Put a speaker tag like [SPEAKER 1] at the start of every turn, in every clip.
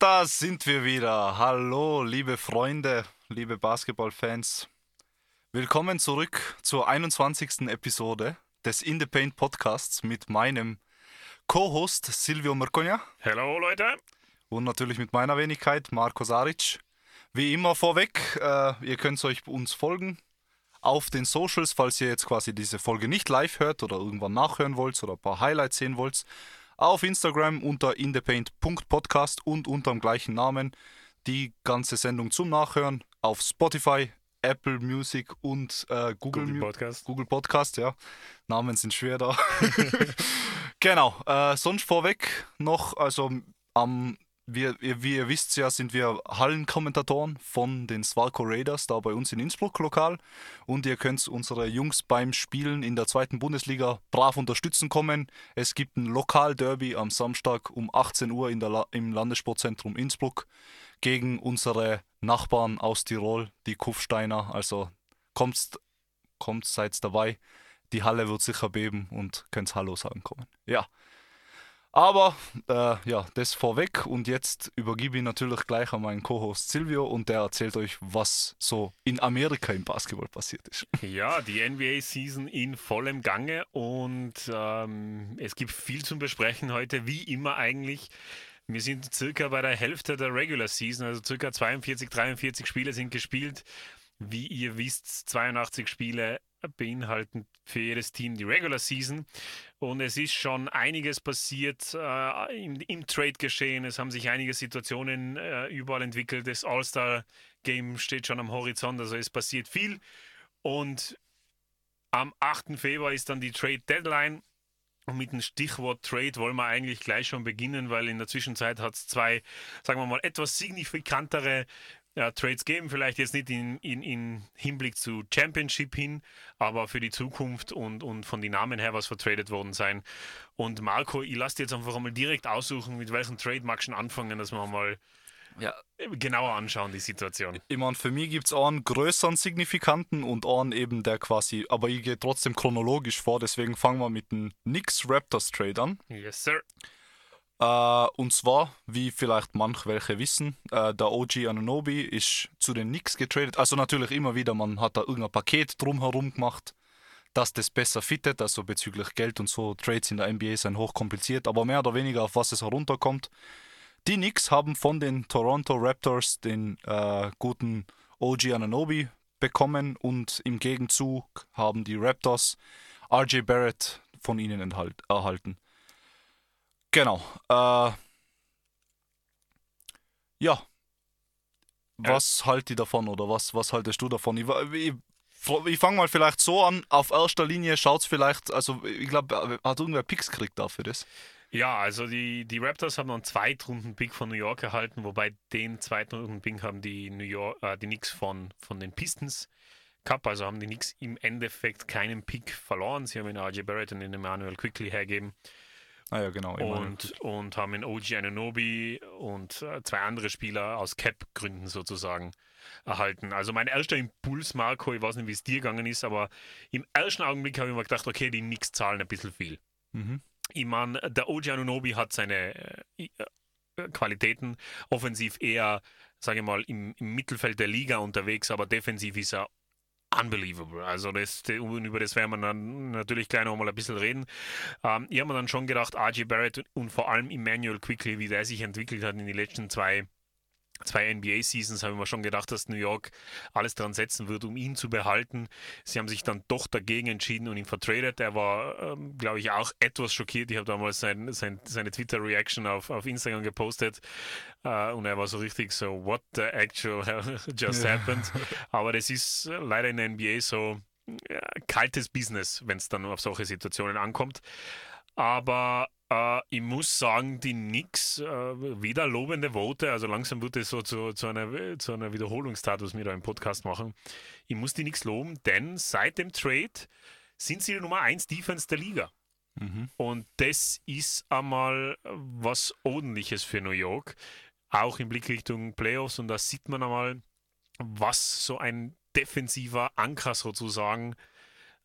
[SPEAKER 1] Und da sind wir wieder. Hallo, liebe Freunde, liebe Basketballfans. Willkommen zurück zur 21. Episode des In the Paint Podcasts mit meinem Co-Host Silvio Merconja.
[SPEAKER 2] Hallo Leute.
[SPEAKER 1] Und natürlich mit meiner Wenigkeit Marco Saric. Wie immer vorweg, äh, ihr könnt euch uns folgen auf den Socials, falls ihr jetzt quasi diese Folge nicht live hört oder irgendwann nachhören wollt oder ein paar Highlights sehen wollt. Auf Instagram unter inthepaint.podcast und unter dem gleichen Namen die ganze Sendung zum Nachhören auf Spotify, Apple Music und äh, Google,
[SPEAKER 2] Google Podcast.
[SPEAKER 1] Google Podcast, ja. Namen sind schwer da. genau. Äh, sonst vorweg noch, also am, wir, wie ihr wisst ja, sind wir Hallenkommentatoren von den Svalco Raiders, da bei uns in Innsbruck lokal. Und ihr könnt unsere Jungs beim Spielen in der zweiten Bundesliga brav unterstützen kommen. Es gibt ein Lokalderby am Samstag um 18 Uhr in der La im Landessportzentrum Innsbruck gegen unsere Nachbarn aus Tirol, die Kufsteiner. Also kommt, kommt, seid dabei. Die Halle wird sicher beben und könnt Hallo sagen kommen. Ja. Aber äh, ja, das vorweg und jetzt übergebe ich natürlich gleich an meinen Co-Host Silvio und der erzählt euch, was so in Amerika im Basketball passiert ist.
[SPEAKER 2] Ja, die NBA-Season in vollem Gange und ähm, es gibt viel zum Besprechen heute, wie immer eigentlich. Wir sind circa bei der Hälfte der Regular Season, also circa 42, 43 Spiele sind gespielt. Wie ihr wisst, 82 Spiele beinhalten für jedes Team die Regular Season. Und es ist schon einiges passiert äh, im, im Trade geschehen. Es haben sich einige Situationen äh, überall entwickelt. Das All-Star-Game steht schon am Horizont, also es passiert viel. Und am 8. Februar ist dann die Trade Deadline. Und mit dem Stichwort Trade wollen wir eigentlich gleich schon beginnen, weil in der Zwischenzeit hat es zwei, sagen wir mal, etwas signifikantere ja, Trades geben. Vielleicht jetzt nicht in, in, in Hinblick zu Championship hin, aber für die Zukunft und, und von den Namen her, was vertradet worden sein. Und Marco, ich lasse dir jetzt einfach einmal direkt aussuchen, mit welchem Trade magst du anfangen, dass wir mal
[SPEAKER 1] Ja,
[SPEAKER 2] genauer anschauen, die Situation.
[SPEAKER 1] ich meine, für mich gibt es einen größeren Signifikanten und einen eben, der quasi, aber ich gehe trotzdem chronologisch vor, deswegen fangen wir mit dem Knicks Raptors Trade an.
[SPEAKER 2] Yes, sir.
[SPEAKER 1] Äh, und zwar, wie vielleicht manch welche wissen, äh, der OG Anunobi ist zu den Knicks getradet. Also natürlich immer wieder, man hat da irgendein Paket drumherum gemacht, dass das besser fittet. Also bezüglich Geld und so, Trades in der NBA sind hochkompliziert, aber mehr oder weniger auf was es herunterkommt. Die Knicks haben von den Toronto Raptors den äh, guten OG Anunobi bekommen und im Gegenzug haben die Raptors RJ Barrett von ihnen erhalten. Genau. Äh, ja. Was haltet ihr davon oder was, was haltest du davon? Ich, ich, ich fange mal vielleicht so an. Auf erster Linie schaut es vielleicht, also ich glaube, hat irgendwer Picks gekriegt dafür das?
[SPEAKER 2] Ja, also die, die Raptors haben einen Zweitrunden-Pick von New York erhalten, wobei den zweiten Runden-Pick haben die New York, äh, die Knicks von, von den Pistons gehabt. Also haben die Knicks im Endeffekt keinen Pick verloren. Sie haben den RJ Barrett und den Emmanuel Quickly hergeben
[SPEAKER 1] Ah ja, genau.
[SPEAKER 2] und, und haben den OG Ananobi und äh, zwei andere Spieler aus Cap-Gründen sozusagen erhalten. Also mein erster Impuls, Marco, ich weiß nicht, wie es dir gegangen ist, aber im ersten Augenblick habe ich mir gedacht, okay, die Knicks zahlen ein bisschen viel.
[SPEAKER 1] Mhm.
[SPEAKER 2] Ich meine, der OG Anunobi hat seine äh, äh, Qualitäten. Offensiv eher, sage ich mal, im, im Mittelfeld der Liga unterwegs, aber defensiv ist er unbelievable. Also das, über das werden wir dann natürlich gleich noch mal ein bisschen reden. Ähm, ich habe mir dann schon gedacht, RJ Barrett und vor allem Emmanuel Quickly, wie der sich entwickelt hat in den letzten zwei zwei NBA-Seasons habe ich mir schon gedacht, dass New York alles dran setzen wird, um ihn zu behalten. Sie haben sich dann doch dagegen entschieden und ihn vertradet. Er war, ähm, glaube ich, auch etwas schockiert. Ich habe damals sein, sein, seine Twitter-Reaction auf, auf Instagram gepostet äh, und er war so richtig so, what the actual just happened? Aber das ist äh, leider in der NBA so ja, kaltes Business, wenn es dann auf solche Situationen ankommt. Aber äh, ich muss sagen, die Knicks, äh, wieder lobende Worte, also langsam wird es so zu, zu, einer, zu einer Wiederholungstat, was wir da im Podcast machen. Ich muss die Knicks loben, denn seit dem Trade sind sie die Nummer 1 Defense der Liga.
[SPEAKER 1] Mhm.
[SPEAKER 2] Und das ist einmal was Ordentliches für New York, auch im Blick Richtung Playoffs. Und da sieht man einmal, was so ein defensiver Anker sozusagen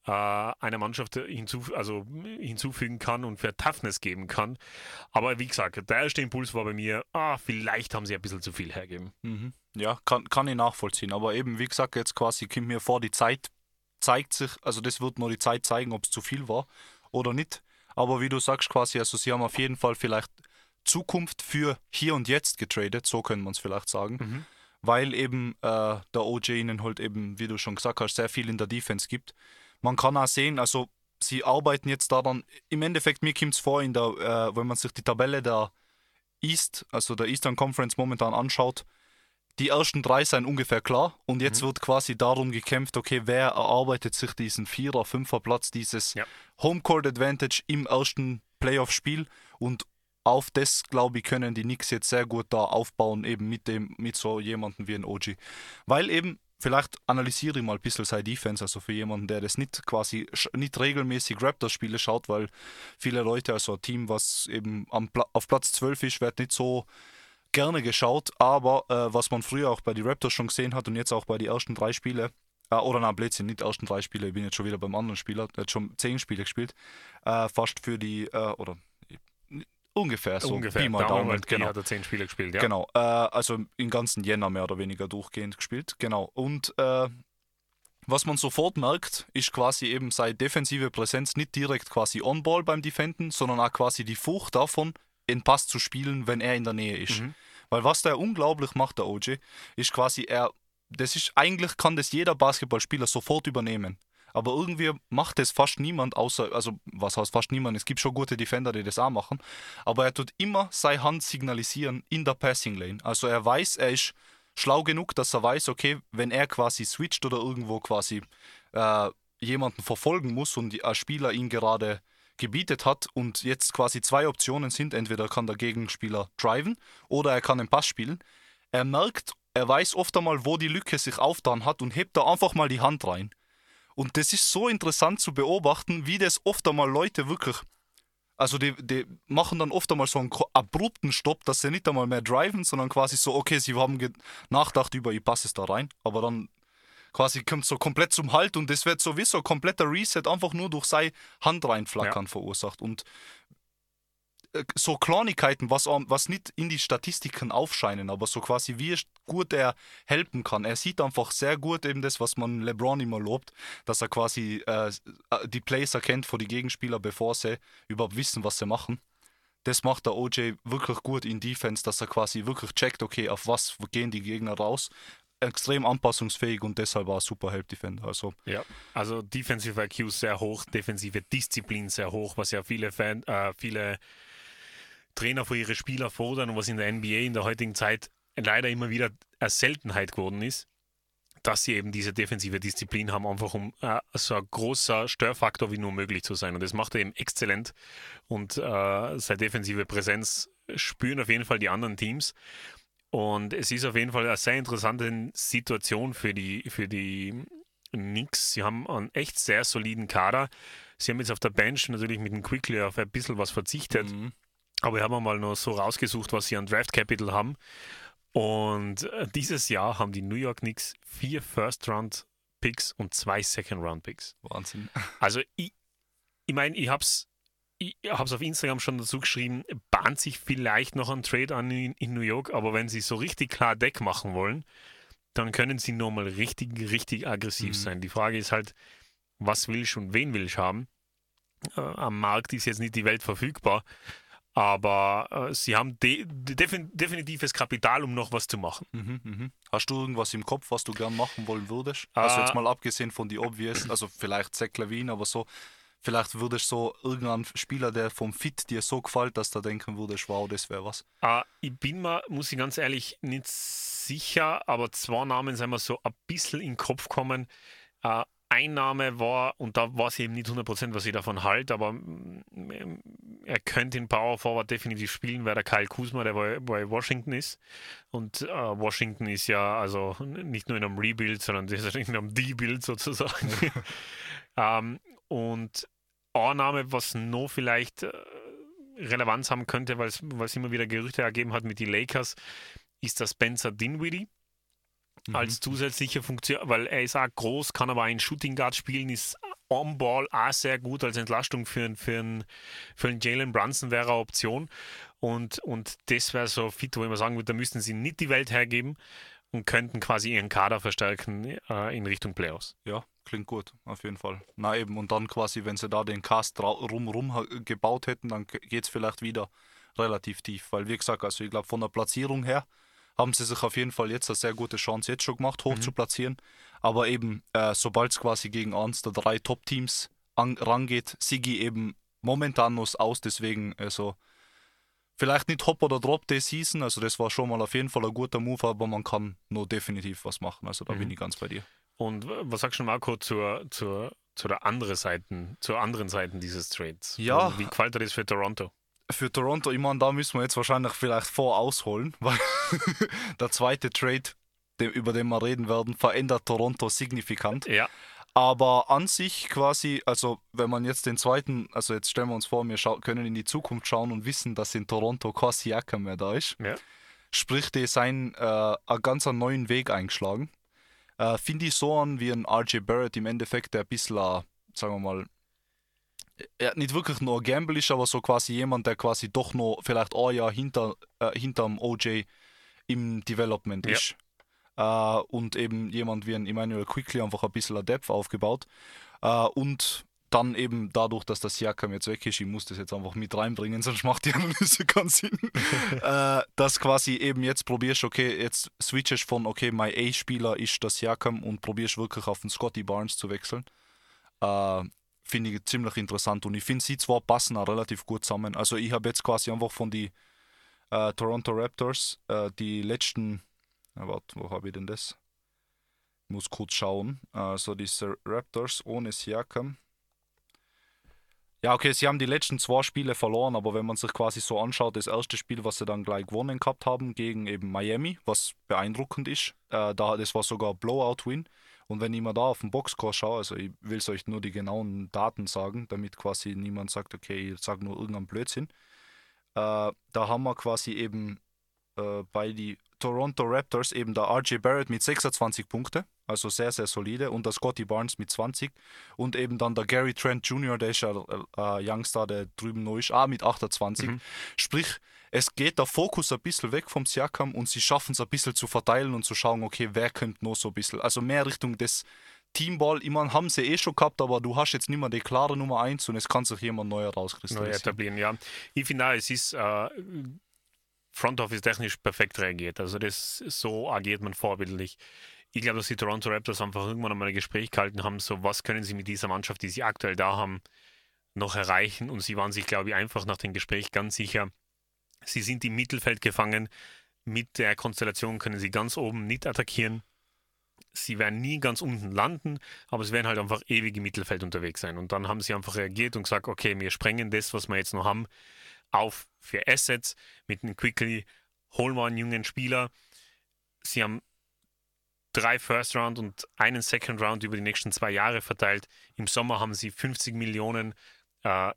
[SPEAKER 2] äh, einer Mannschaft hinzuf also hinzufügen kann und für Toughness geben kann. Aber wie gesagt, der erste Impuls war bei mir, ah, vielleicht haben sie ein bisschen zu viel hergeben.
[SPEAKER 1] Mhm. Ja, kann, kann ich nachvollziehen. Aber eben, wie gesagt, jetzt quasi kommt mir vor, die Zeit zeigt sich, also das wird nur die Zeit zeigen, ob es zu viel war oder nicht. Aber wie du sagst, quasi, also sie haben auf jeden Fall vielleicht Zukunft für hier und jetzt getradet, so können wir es vielleicht sagen.
[SPEAKER 2] Mhm.
[SPEAKER 1] Weil eben äh, der OJ ihnen halt eben, wie du schon gesagt hast, sehr viel in der Defense gibt. Man kann auch sehen, also sie arbeiten jetzt daran, im Endeffekt, mir kommt es vor, in der, äh, wenn man sich die Tabelle der East, also der Eastern Conference momentan anschaut, die ersten drei sind ungefähr klar und jetzt
[SPEAKER 2] Mhm.
[SPEAKER 1] wird quasi darum gekämpft, okay, wer erarbeitet sich diesen Vierer-, Fünfer-Platz, dieses
[SPEAKER 2] Ja.
[SPEAKER 1] Homecourt Advantage im ersten Playoff-Spiel und auf das, glaube ich, können die Knicks jetzt sehr gut da aufbauen, eben mit dem, mit so jemandem wie ein OG. Weil eben, vielleicht analysiere ich mal ein bisschen seine Defense, also für jemanden, der das nicht quasi, nicht regelmäßig Raptors-Spiele schaut, weil viele Leute, also ein Team, was eben am, auf Platz 12 ist, wird nicht so gerne geschaut, aber äh, was man früher auch bei den Raptors schon gesehen hat und jetzt auch bei den ersten drei Spiele, äh, oder na Blödsinn, nicht ersten drei Spiele, ich bin jetzt schon wieder beim anderen Spieler, der hat schon zehn Spiele gespielt, äh, fast für die, äh, oder ungefähr so,
[SPEAKER 2] Ungefähr.
[SPEAKER 1] Pi mal
[SPEAKER 2] Daumen
[SPEAKER 1] Daumen, genau.
[SPEAKER 2] hat er zehn Spiele gespielt, ja.
[SPEAKER 1] Genau, äh, also im ganzen Jänner mehr oder weniger durchgehend gespielt. Genau. Und äh, was man sofort merkt, ist quasi eben seine defensive Präsenz nicht direkt quasi on-ball beim Defenden, sondern auch quasi die Furcht davon, den Pass zu spielen, wenn er in der Nähe ist.
[SPEAKER 2] Mhm.
[SPEAKER 1] Weil was der unglaublich macht, der OJ, ist quasi er, das ist eigentlich kann das jeder Basketballspieler sofort übernehmen. Aber irgendwie macht das fast niemand, außer, also was heißt fast niemand, es gibt schon gute Defender, die das auch machen, aber er tut immer seine Hand signalisieren in der Passing Lane. Also er weiß, er ist schlau genug, dass er weiß, okay, wenn er quasi switcht oder irgendwo quasi äh, jemanden verfolgen muss und ein Spieler ihn gerade gebietet hat und jetzt quasi zwei Optionen sind, entweder kann der Gegenspieler driven oder er kann den Pass spielen. Er merkt, er weiß oft einmal, wo die Lücke sich auftan hat und hebt da einfach mal die Hand rein. Und das ist so interessant zu beobachten, wie das oft einmal Leute wirklich, also die, die machen dann oft einmal so einen abrupten Stopp, dass sie nicht einmal mehr driven, sondern quasi so, okay, sie haben ge- nachgedacht über, ich passe es da rein, aber dann quasi kommt so komplett zum Halt und das wird sowieso ein kompletter Reset einfach nur durch sein Hand reinflackern verursacht. Und so Kleinigkeiten, was, was nicht in die Statistiken aufscheinen, aber so quasi wie gut er helfen kann. Er sieht einfach sehr gut eben das, was man LeBron immer lobt, dass er quasi äh, die Plays erkennt vor die Gegenspieler, bevor sie überhaupt wissen, was sie machen. Das macht der OJ wirklich gut in Defense, dass er quasi wirklich checkt, okay, auf was gehen die Gegner raus. Extrem anpassungsfähig und deshalb war er super Help Defender. Also
[SPEAKER 2] Ja, also Defensive IQ sehr hoch, defensive Disziplin sehr hoch, was ja viele Fan, äh, viele Trainer für ihre Spieler fordern und was in der NBA in der heutigen Zeit leider immer wieder eine Seltenheit geworden ist, dass sie eben diese defensive Disziplin haben, einfach um äh, so ein großer Störfaktor wie nur möglich zu sein. Und das macht er eben exzellent und äh, seine defensive Präsenz spüren auf jeden Fall die anderen Teams. Und es ist auf jeden Fall eine sehr interessante Situation für die, für die Knicks. Sie haben einen echt sehr soliden Kader. Sie haben jetzt auf der Bench natürlich mit dem Quickly auf ein bisschen was verzichtet.
[SPEAKER 1] mhm.
[SPEAKER 2] Aber wir haben mal noch so rausgesucht, was sie an Draft Capital haben. Und äh, dieses Jahr haben die New York Knicks vier First-Round-Picks und zwei Second-Round-Picks.
[SPEAKER 1] Wahnsinn.
[SPEAKER 2] Also ich, ich meine, ich habe es ich hab's auf Instagram schon dazu geschrieben, bahnt sich vielleicht noch ein Trade an in, in New York, aber wenn sie so richtig klar Deck machen wollen, dann können sie nochmal richtig, richtig aggressiv
[SPEAKER 1] Mhm.
[SPEAKER 2] sein. Die Frage ist halt, was will ich und wen will ich haben? Äh, am Markt ist jetzt nicht die Welt verfügbar, aber äh, sie haben de defin definitives Kapital, um noch was zu machen.
[SPEAKER 1] Mhm, mhm. Hast du irgendwas im Kopf, was du gern machen wollen würdest? Also
[SPEAKER 2] Äh,
[SPEAKER 1] jetzt mal abgesehen von die Obvious, also vielleicht Zach Levine, aber so, vielleicht würdest du so irgendein Spieler, der vom Fit dir so gefällt, dass du denken würdest, wow, das wäre was.
[SPEAKER 2] Äh, ich bin mir, muss ich ganz ehrlich, nicht sicher, aber zwei Namen sind mir so ein bisschen in den Kopf gekommen. Ein Name war, und da weiß ich eben nicht 100%, was ich davon halte, aber mm, er könnte in Power Forward definitiv spielen, weil der Kyle Kuzma, der bei, Washington ist. Und äh, Washington ist ja also nicht nur in einem Rebuild, sondern in einem D-Build sozusagen. ähm, und ein Name, was noch vielleicht äh, Relevanz haben könnte, weil es immer wieder Gerüchte ergeben hat mit den Lakers, ist der Spencer Dinwiddie
[SPEAKER 1] Mhm.
[SPEAKER 2] als zusätzliche Funktion, weil er ist auch groß, kann aber einen Shooting Guard spielen, ist On-Ball auch sehr gut als Entlastung für, für, für einen Jalen Brunson wäre eine Option. Und, und das wäre so fit, wo ich mal sagen würde, da müssten sie nicht die Welt hergeben und könnten quasi ihren Kader verstärken äh, in Richtung Playoffs.
[SPEAKER 1] Ja, klingt gut, auf jeden Fall. Na eben, und dann quasi, wenn sie da den Cast rumrum gebaut hätten, dann geht es vielleicht wieder relativ tief. Weil, wie gesagt, also ich glaube, von der Platzierung her haben sie sich auf jeden Fall jetzt eine sehr gute Chance jetzt schon gemacht, hoch mhm. zu platzieren. Aber eben, äh, sobald es quasi gegen eins der drei Top-Teams rangeht, Sigi eben momentan noch aus, deswegen also vielleicht nicht Hop oder Drop der Season, also das war schon mal auf jeden Fall ein guter Move, aber man kann nur definitiv was machen, also da mhm. bin ich ganz bei dir.
[SPEAKER 2] Und was sagst du, Marco, zur, zur, zu der anderen Seiten, zur anderen Seiten dieses Trades?
[SPEAKER 1] Ja.
[SPEAKER 2] Wie gefällt dir das für Toronto?
[SPEAKER 1] Für Toronto, ich meine, da müssen wir jetzt wahrscheinlich vielleicht vorausholen, weil der zweite Trade, über den wir reden werden, verändert Toronto signifikant.
[SPEAKER 2] Ja.
[SPEAKER 1] Aber an sich quasi, also wenn man jetzt den zweiten, also jetzt stellen wir uns vor, wir können in die Zukunft schauen und wissen, dass in Toronto kein Siakam mehr da ist.
[SPEAKER 2] Ja.
[SPEAKER 1] Sprich, die sein äh, einen ganz neuen Weg eingeschlagen. Äh, Finde ich so an wie ein RJ Barrett im Endeffekt, der ein bisschen, äh, sagen wir mal, er nicht wirklich nur Gamble ist, aber so quasi jemand, der quasi doch noch vielleicht ein Jahr hinter, äh, hinterm OJ im Development
[SPEAKER 2] ja.
[SPEAKER 1] ist. Äh, und eben jemand wie ein Emmanuel Quickly einfach ein bisschen ein Depth aufgebaut. Äh, und dann eben dadurch, dass das Siakam jetzt weg ist, ich muss das jetzt einfach mit reinbringen, sonst macht die Analyse keinen Sinn, äh, dass quasi eben jetzt probierst, okay, jetzt switchest von, okay, mein A-Spieler ist das Siakam und probierst wirklich auf den Scotty Barnes zu wechseln. Äh, finde ich ziemlich interessant und ich finde, sie zwar passen auch relativ gut zusammen. Also ich habe jetzt quasi einfach von den äh, Toronto Raptors äh, die letzten na, warte, wo habe ich denn das? Ich muss kurz schauen. Also diese Raptors ohne Siakam. Ja, okay, sie haben die letzten zwei Spiele verloren, aber wenn man sich quasi so anschaut, das erste Spiel, was sie dann gleich gewonnen gehabt haben, gegen eben Miami, was beeindruckend ist, äh, da, das war sogar ein Blowout-Win. Und wenn ich mal da auf den Boxscore schaue, also ich will euch nur die genauen Daten sagen, damit quasi niemand sagt, okay, ich sage nur irgendeinen Blödsinn. Äh, da haben wir quasi eben äh, bei die Toronto Raptors eben der RJ Barrett mit 26 Punkte, also sehr, sehr solide, und der Scotty Barnes mit 20 und eben dann der Gary Trent Jr., der ist ja äh, Youngster, der drüben neu ist, auch mit 28. Mhm. Sprich, es geht der Fokus ein bisschen weg vom Siakam und sie schaffen es ein bisschen zu verteilen und zu schauen, okay, wer könnte noch so ein bisschen, also mehr Richtung des Teamball, ich meine, haben sie eh schon gehabt, aber du hast jetzt nicht mehr die klare Nummer 1 und es kann sich jemand neuer rauskristallisieren.
[SPEAKER 2] Neu etablieren, ja. Ich finde es ist äh, Front Office technisch perfekt reagiert. Also das so agiert man vorbildlich. Ich glaube, dass die Toronto Raptors einfach irgendwann einmal ein Gespräch gehalten haben, so was können sie mit dieser Mannschaft, die sie aktuell da haben, noch erreichen. Und sie waren sich, glaube ich, einfach nach dem Gespräch ganz sicher, sie sind im Mittelfeld gefangen. Mit der Konstellation können sie ganz oben nicht attackieren. Sie werden nie ganz unten landen, aber sie werden halt einfach ewig im Mittelfeld unterwegs sein. Und dann haben sie einfach reagiert und gesagt, okay, wir sprengen das, was wir jetzt noch haben auf für Assets. Mit einem Quickly holen wir einen jungen Spieler. Sie haben drei First Round und einen Second Round über die nächsten zwei Jahre verteilt. Im Sommer haben sie 50 Millionen äh,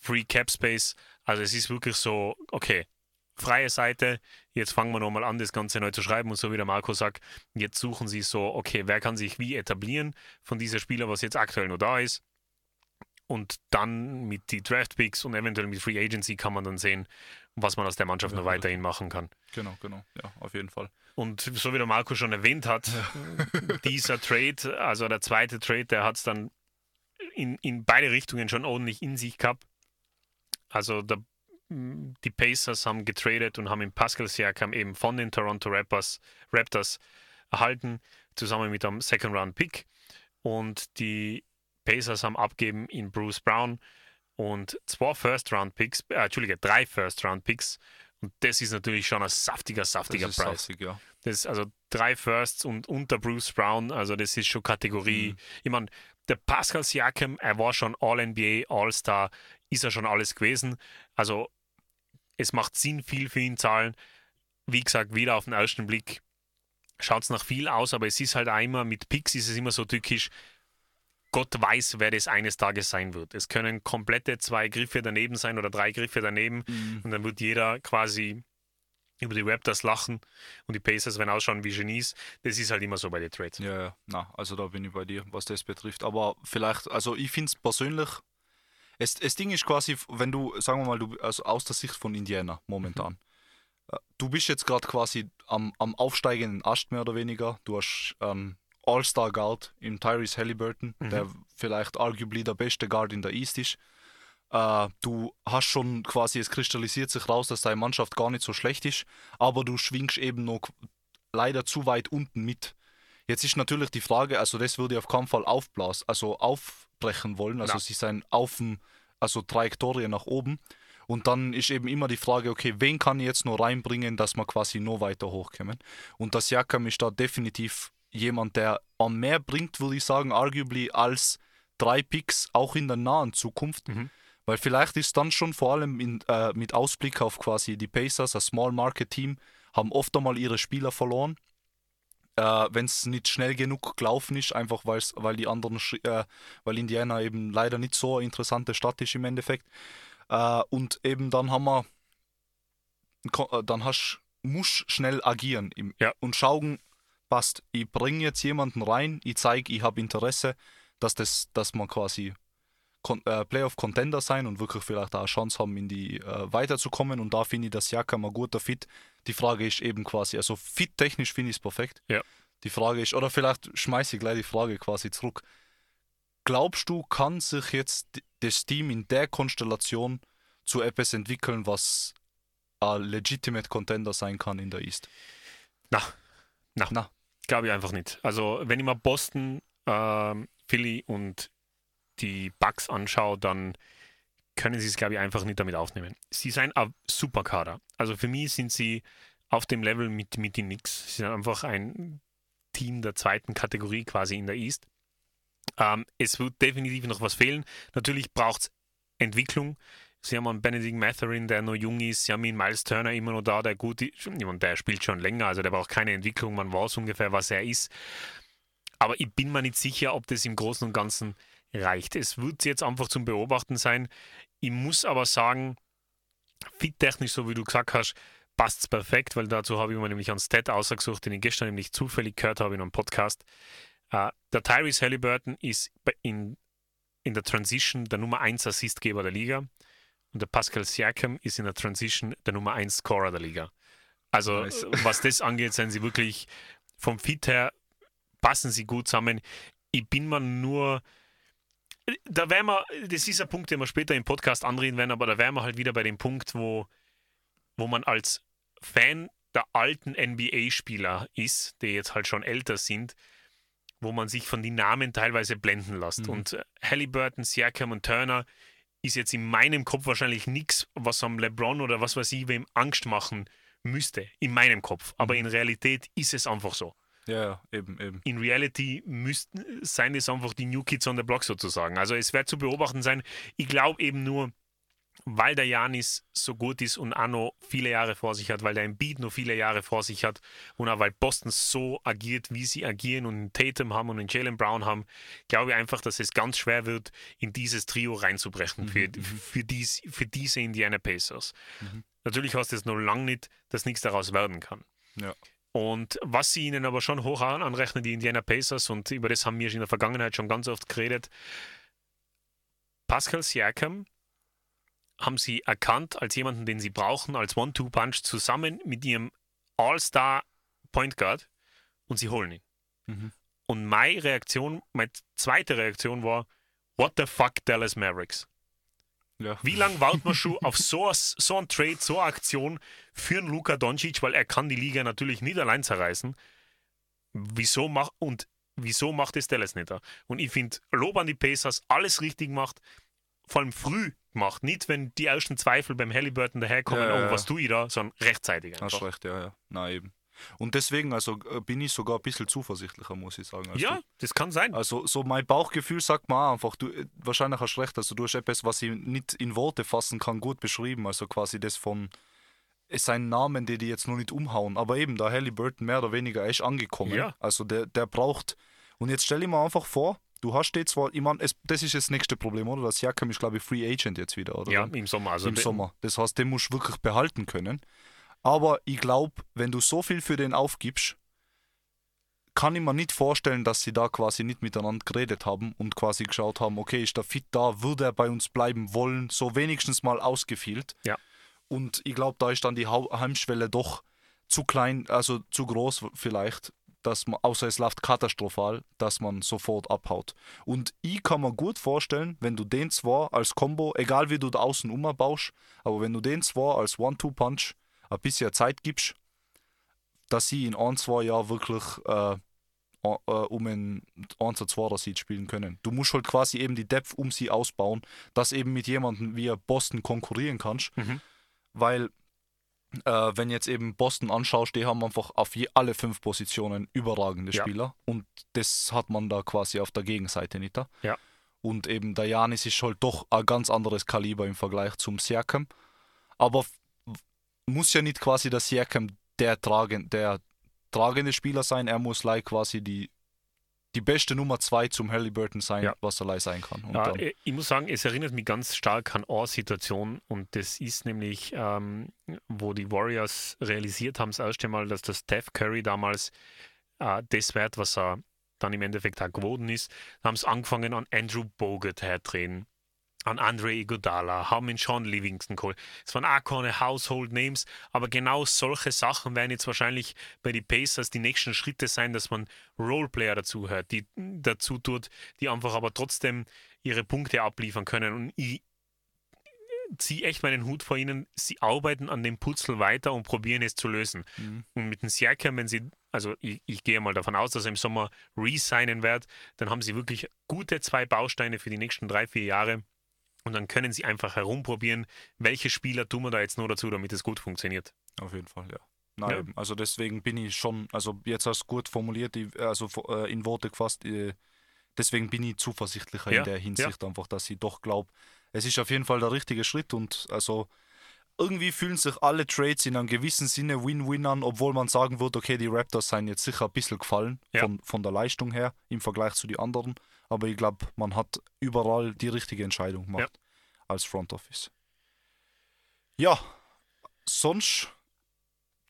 [SPEAKER 2] Free Cap Space. Also es ist wirklich so, okay, freie Seite, jetzt fangen wir nochmal an, das Ganze neu zu schreiben und so wie der Marco sagt, jetzt suchen sie so, okay, wer kann sich wie etablieren von dieser Spieler, was jetzt aktuell noch da ist und dann mit die Draft Picks und eventuell mit Free Agency kann man dann sehen, was man aus der Mannschaft ja, noch weiterhin machen kann.
[SPEAKER 1] Genau, genau, ja, auf jeden Fall.
[SPEAKER 2] Und so wie der Marco schon erwähnt hat, ja. dieser Trade, also der zweite Trade, der hat es dann in, in beide Richtungen schon ordentlich in sich gehabt. Also der, die Pacers haben getradet und haben im Pascal Siakam eben von den Toronto Raptors, Raptors erhalten, zusammen mit einem Second Round Pick. Und die Pacers haben abgeben in Bruce Brown und zwei First-Round-Picks, äh, Entschuldige, drei First-Round-Picks. Und das ist natürlich schon ein saftiger, saftiger
[SPEAKER 1] das
[SPEAKER 2] Preis.
[SPEAKER 1] Saftig, ja.
[SPEAKER 2] Das ist also drei Firsts und unter Bruce Brown, also das ist schon Kategorie. Mhm. Ich meine, der Pascal Siakam, er war schon All-NBA, All-Star, ist er schon alles gewesen. Also es macht Sinn, viel für ihn zahlen. Wie gesagt, wieder auf den ersten Blick schaut es nach viel aus, aber es ist halt einmal mit Picks ist es immer so tückisch. Gott weiß, wer das eines Tages sein wird. Es können komplette zwei Griffe daneben sein oder drei Griffe daneben mhm. und dann wird jeder quasi über die Raptors lachen und die Pacers werden ausschauen wie Genies. Das ist halt immer so bei den Trades.
[SPEAKER 1] Ja, ja, na, also da bin ich bei dir, was das betrifft. Aber vielleicht, also ich finde es persönlich, es, das Ding ist quasi, wenn du, sagen wir mal, du, also aus der Sicht von Indiana momentan, mhm. du bist jetzt gerade quasi am, am aufsteigenden Ast mehr oder weniger. Du hast einen All-Star-Guard im Tyrese Halliburton, mhm. der vielleicht arguably der beste Guard in der East ist. Äh, du hast schon quasi, es kristallisiert sich raus, dass deine Mannschaft gar nicht so schlecht ist, aber du schwingst eben noch leider zu weit unten mit. Jetzt ist natürlich die Frage, also das würde ich auf keinen Fall aufblasen, also aufbrechen wollen, also ja. sie sein auf also Trajektorie nach oben. Und dann ist eben immer die Frage, okay, wen kann ich jetzt noch reinbringen, dass wir quasi noch weiter hochkommen? Und das Jakam ist da definitiv jemand, der am mehr bringt, würde ich sagen, arguably als drei Picks, auch in der nahen Zukunft. Mhm. Weil vielleicht ist dann schon vor allem in, äh, mit Ausblick auf quasi die Pacers, ein Small Market Team, haben oft einmal ihre Spieler verloren. Äh, Wenn es nicht schnell genug gelaufen ist, einfach weil die anderen, äh, weil Indiana eben leider nicht so eine interessante Stadt ist im Endeffekt. Äh, und eben dann haben wir, äh, dann hast, musst schnell agieren im, ja. und schauen, passt, ich bringe jetzt jemanden rein, ich zeige, ich habe Interesse, dass, das, dass man quasi äh, Playoff-Contender sein und wirklich vielleicht auch eine Chance haben, in die äh, weiterzukommen. Und da finde ich das Jakam ein guter Fit. Die Frage ist eben quasi, also fit-technisch finde ich es perfekt.
[SPEAKER 2] Ja.
[SPEAKER 1] Die Frage ist, oder vielleicht schmeiße ich gleich die Frage quasi zurück. Glaubst du, kann sich jetzt das Team in der Konstellation zu etwas entwickeln, was ein legitimate Contender sein kann in der East?
[SPEAKER 2] Na, na, na. glaube ich einfach nicht. Also wenn ich mal Boston, äh, Philly und die Bugs anschaue, dann können sie es, glaube ich, einfach nicht damit aufnehmen. Sie sind ein super Kader. Also für mich sind sie auf dem Level mit, mit den Knicks. Sie sind einfach ein Team der zweiten Kategorie quasi in der East. Ähm, es wird definitiv noch was fehlen. Natürlich braucht es Entwicklung. Sie haben einen Benedict Matherin, der noch jung ist. Sie haben ihn Miles Turner immer noch da, der gut ist. Und der spielt schon länger, also der braucht keine Entwicklung. Man weiß ungefähr, was er ist. Aber ich bin mir nicht sicher, ob das im Großen und Ganzen reicht. Es wird jetzt einfach zum Beobachten sein. Ich muss aber sagen, fit-technisch, so wie du gesagt hast, passt es perfekt, weil dazu habe ich mir nämlich einen Stat ausgesucht, den ich gestern nämlich zufällig gehört habe in einem Podcast. Uh, der Tyrese Halliburton ist in, in der Transition der Nummer 1 Assistgeber der Liga und der Pascal Siakam ist in der Transition der Nummer 1 Scorer der Liga. Also nice. was das angeht, sind sie wirklich vom Fit her, passen sie gut zusammen. Ich bin mir nur da wären wir, das ist ein Punkt, den wir später im Podcast anreden werden, aber da wären wir halt wieder bei dem Punkt, wo, wo man als Fan der alten NBA-Spieler ist, die jetzt halt schon älter sind, wo man sich von den Namen teilweise blenden lässt. Mhm. Und äh, Halliburton, Siakam und Turner ist jetzt in meinem Kopf wahrscheinlich nichts, was am LeBron oder was weiß ich, wem Angst machen müsste. In meinem Kopf. Aber mhm. in Realität ist es einfach so.
[SPEAKER 1] Ja, eben, eben.
[SPEAKER 2] In Reality müssten seien es einfach die New Kids on the Block sozusagen. Also es wird zu beobachten sein. Ich glaube eben nur, weil der Janis so gut ist und noch viele Jahre vor sich hat, weil der Embiid noch viele Jahre vor sich hat und auch weil Boston so agiert, wie sie agieren und einen Tatum haben und einen Jalen Brown haben, glaube ich einfach, dass es ganz schwer wird, in dieses Trio reinzubrechen mhm. für, für, dies, für diese Indiana Pacers. Mhm. Natürlich heißt es noch lange nicht, dass nichts daraus werden kann.
[SPEAKER 1] Ja.
[SPEAKER 2] Und was sie ihnen aber schon hoch anrechnen, die Indiana Pacers, und über das haben wir in der Vergangenheit schon ganz oft geredet, Pascal Siakam haben sie erkannt als jemanden, den sie brauchen, als One-Two-Punch, zusammen mit ihrem All-Star Point Guard und sie holen ihn. Mhm. Und meine Reaktion, meine zweite Reaktion war, what the fuck Dallas Mavericks? Ja. Wie lange wartet man schon auf so, so ein Trade, so eine Aktion für einen Luka Doncic, weil er kann die Liga natürlich nicht allein zerreißen. Wieso macht und wieso macht es Dallas nicht? Und ich finde, Lob an die Pacers, alles richtig macht, vor allem früh gemacht, nicht wenn die ersten Zweifel beim Halliburton daherkommen, ja, ja, oh, was tue ich da, sondern rechtzeitig.
[SPEAKER 1] Einfach. Hast recht, ja, ja. Na eben. Und deswegen, also äh, bin ich sogar ein bisschen zuversichtlicher, muss ich sagen.
[SPEAKER 2] Also, ja, das kann sein.
[SPEAKER 1] Also so mein Bauchgefühl sagt mir einfach, du äh, wahrscheinlich hast du recht, also du hast etwas, was ich nicht in Worte fassen kann, gut beschrieben. Also quasi das von es sind Namen, die die jetzt noch nicht umhauen. Aber eben, der Halliburton mehr oder weniger ist angekommen. Ja. Also der, der braucht. Und jetzt stell dir mal einfach vor, du hast jetzt zwar, ich meine, das ist das nächste Problem, oder? Das Siakam ist, glaube ich, Free Agent jetzt wieder, oder?
[SPEAKER 2] Ja, im Sommer. Also
[SPEAKER 1] Im Sommer. Das heißt, den musst du wirklich behalten können. Aber ich glaube, wenn du so viel für den aufgibst, kann ich mir nicht vorstellen, dass sie da quasi nicht miteinander geredet haben und quasi geschaut haben, okay, ist der fit da, würde er bei uns bleiben wollen, so wenigstens mal ausgefielt.
[SPEAKER 2] Ja.
[SPEAKER 1] Und ich glaube, da ist dann die Heimschwelle doch zu klein, also zu groß vielleicht, dass man, außer es läuft katastrophal, dass man sofort abhaut. Und ich kann mir gut vorstellen, wenn du den zwar als Combo, egal wie du da außen umbaust, aber wenn du den zwar als One-Two-Punch ein bisschen Zeit gibst, dass sie in ein, zwei Jahren wirklich äh, äh, um ein 1 2 Seed spielen können. Du musst halt quasi eben die Depth um sie ausbauen, dass eben mit jemandem wie Boston konkurrieren kannst,
[SPEAKER 2] Mhm.
[SPEAKER 1] weil äh, wenn jetzt eben Boston anschaust, die haben einfach auf je, alle fünf Positionen überragende
[SPEAKER 2] Ja.
[SPEAKER 1] Spieler und das hat man da quasi auf der Gegenseite nicht. Da.
[SPEAKER 2] Ja.
[SPEAKER 1] Und eben der Janis ist halt doch ein ganz anderes Kaliber im Vergleich zum Siakam. Aber muss ja nicht quasi der Siakam der, tragen, der tragende Spieler sein, er muss like quasi die, die beste Nummer zwei zum Halliburton sein,
[SPEAKER 2] Ja.
[SPEAKER 1] was er like sein kann.
[SPEAKER 2] Ja, äh, ich muss sagen, es erinnert mich ganz stark an eine Situation und das ist nämlich, ähm, wo die Warriors realisiert haben, das erste Mal, dass der Steph Curry damals äh, das wert, was er dann im Endeffekt auch geworden ist, haben sie angefangen an Andrew Bogut herdrehen, an Andre Iguodala, haben ihn Sean Livingston geholt. Es waren auch keine Household Names, aber genau solche Sachen werden jetzt wahrscheinlich bei den Pacers die nächsten Schritte sein, dass man Roleplayer dazu hört, die dazu tut, die einfach aber trotzdem ihre Punkte abliefern können. Und ich ziehe echt meinen Hut vor ihnen. Sie arbeiten an dem Putzel weiter und probieren es zu lösen.
[SPEAKER 1] Mhm.
[SPEAKER 2] Und mit dem Siakam, wenn sie, also ich, ich gehe mal davon aus, dass er im Sommer resignen wird, dann haben sie wirklich gute zwei Bausteine für die nächsten drei, vier Jahre. Und dann können sie einfach herumprobieren, welche Spieler tun wir da jetzt nur dazu, damit es gut funktioniert.
[SPEAKER 1] Auf jeden Fall, ja. Nein,
[SPEAKER 2] Ja.
[SPEAKER 1] eben. Also deswegen bin ich schon, also jetzt hast du gut formuliert, also äh, in Worte gefasst, äh, deswegen bin ich zuversichtlicher
[SPEAKER 2] Ja,
[SPEAKER 1] in der Hinsicht einfach, dass ich doch glaube, es ist auf jeden Fall der richtige Schritt und also irgendwie fühlen sich alle Trades in einem gewissen Sinne Win-Win an, obwohl man sagen würde, okay, die Raptors seien jetzt sicher ein bisschen gefallen
[SPEAKER 2] Ja.
[SPEAKER 1] von, von der Leistung her im Vergleich zu den anderen, aber ich glaube, man hat überall die richtige Entscheidung gemacht als Front Office. Ja, sonst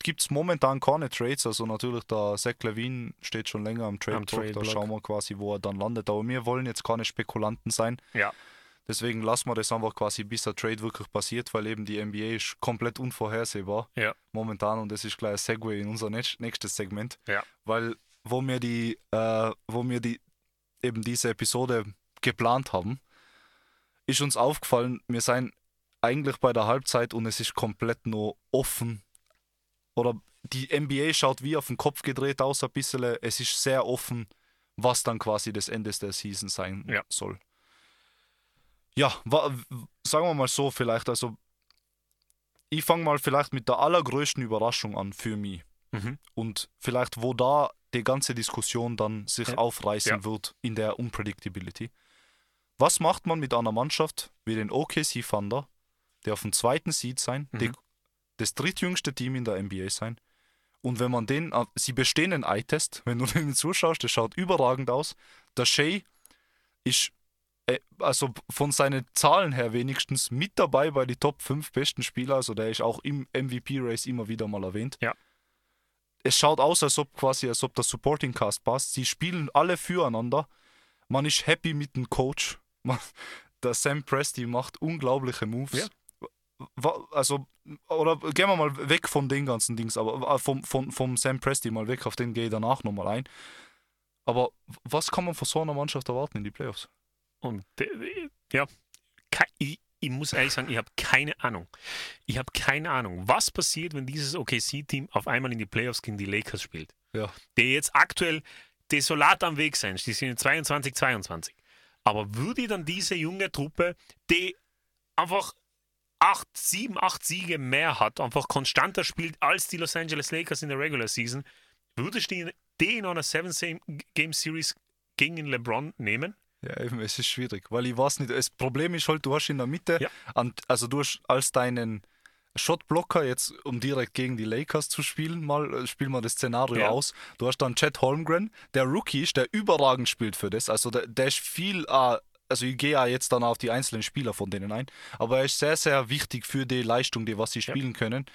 [SPEAKER 1] gibt es momentan keine Trades. Also natürlich der Zach Levine steht schon länger am Trade Block. Da schauen wir quasi, wo er dann landet. Aber wir wollen jetzt keine Spekulanten sein.
[SPEAKER 2] Ja.
[SPEAKER 1] Deswegen lassen wir das einfach quasi, bis der Trade wirklich passiert, weil eben die NBA ist komplett unvorhersehbar
[SPEAKER 2] Ja.
[SPEAKER 1] momentan und das ist gleich ein Segway in unser nächst- nächstes Segment.
[SPEAKER 2] Ja.
[SPEAKER 1] Weil wo wir die, äh, wo wir die eben diese Episode geplant haben, ist uns aufgefallen, wir seien eigentlich bei der Halbzeit und es ist komplett nur offen. Oder die NBA schaut wie auf den Kopf gedreht aus ein bisschen. Es ist sehr offen, was dann quasi das Ende der Season sein
[SPEAKER 2] Ja.
[SPEAKER 1] soll. Ja, sagen wir mal so vielleicht, also ich fange mal vielleicht mit der allergrößten Überraschung an für mich.
[SPEAKER 2] Mhm.
[SPEAKER 1] Und vielleicht, wo da die ganze Diskussion dann sich
[SPEAKER 2] Ja.
[SPEAKER 1] aufreißen
[SPEAKER 2] Ja.
[SPEAKER 1] wird in der Unpredictability. Was macht man mit einer Mannschaft wie den OKC Thunder, der auf dem zweiten Seed sein,
[SPEAKER 2] Mhm.
[SPEAKER 1] die, das drittjüngste Team in der NBA sein? Und wenn man den, äh, sie bestehen einen Eye-Test, wenn du denen zuschaust, das schaut überragend aus. Der Shea ist, äh, also von seinen Zahlen her wenigstens, mit dabei bei den Top 5 besten Spieler. Also der ist auch im MVP-Race immer wieder mal erwähnt.
[SPEAKER 2] Ja.
[SPEAKER 1] Es schaut aus, als ob quasi, als ob der Supporting Cast passt. Sie spielen alle füreinander. Man ist happy mit dem Coach. Man, der Sam Presti macht unglaubliche Moves.
[SPEAKER 2] Ja.
[SPEAKER 1] Also, oder gehen wir mal weg von den ganzen Dings, aber äh, vom, vom, vom Sam Presti mal weg, auf den gehe ich danach nochmal ein. Aber was kann man von so einer Mannschaft erwarten in die Playoffs?
[SPEAKER 2] Und äh, ja, ich, ich muss ehrlich sagen, ich habe keine Ahnung. Ich habe keine Ahnung, was passiert, wenn dieses OKC-Team auf einmal in die Playoffs gegen die Lakers spielt.
[SPEAKER 1] Ja.
[SPEAKER 2] Die jetzt aktuell desolat am Weg sind. Die sind in 22, 22. Aber würde dann diese junge Truppe, die einfach acht, sieben, acht Siege mehr hat, einfach konstanter spielt als die Los Angeles Lakers in der Regular Season, würdest du die in einer Seven-Game-Series gegen LeBron nehmen?
[SPEAKER 1] Ja, eben, es ist schwierig, weil ich weiß nicht, das Problem ist halt, du hast in der Mitte,
[SPEAKER 2] Ja.
[SPEAKER 1] an, also du hast als deinen Shotblocker jetzt, um direkt gegen die Lakers zu spielen, mal äh, spielen wir das Szenario
[SPEAKER 2] Ja.
[SPEAKER 1] aus. Du hast dann Chad Holmgren, der Rookie ist, der überragend spielt für das, also der, der ist viel, äh, also ich gehe ja jetzt dann auf die einzelnen Spieler von denen ein, aber er ist sehr, sehr wichtig für die Leistung, die was sie spielen ja. können,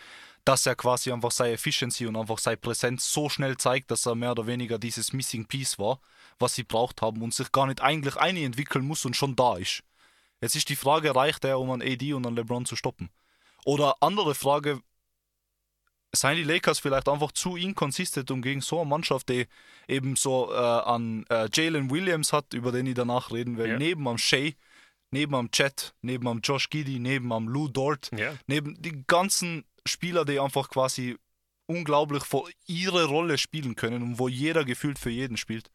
[SPEAKER 1] dass er quasi einfach seine Efficiency und einfach seine Präsenz so schnell zeigt, dass er mehr oder weniger dieses Missing Piece war, was sie braucht haben und sich gar nicht eigentlich entwickeln muss und schon da ist. Jetzt ist die Frage, reicht er, um an AD und an LeBron zu stoppen? Oder andere Frage, seien die Lakers vielleicht einfach zu inconsistent, um gegen so eine Mannschaft, die eben so äh, an äh, Jalen Williams hat, über den ich danach reden will, ja. neben am Shea, neben am Chet, neben am Josh Giddy, neben am Lou Dort, ja. neben die ganzen Spieler, die einfach quasi unglaublich vor ihre Rolle spielen können und wo jeder gefühlt für jeden spielt.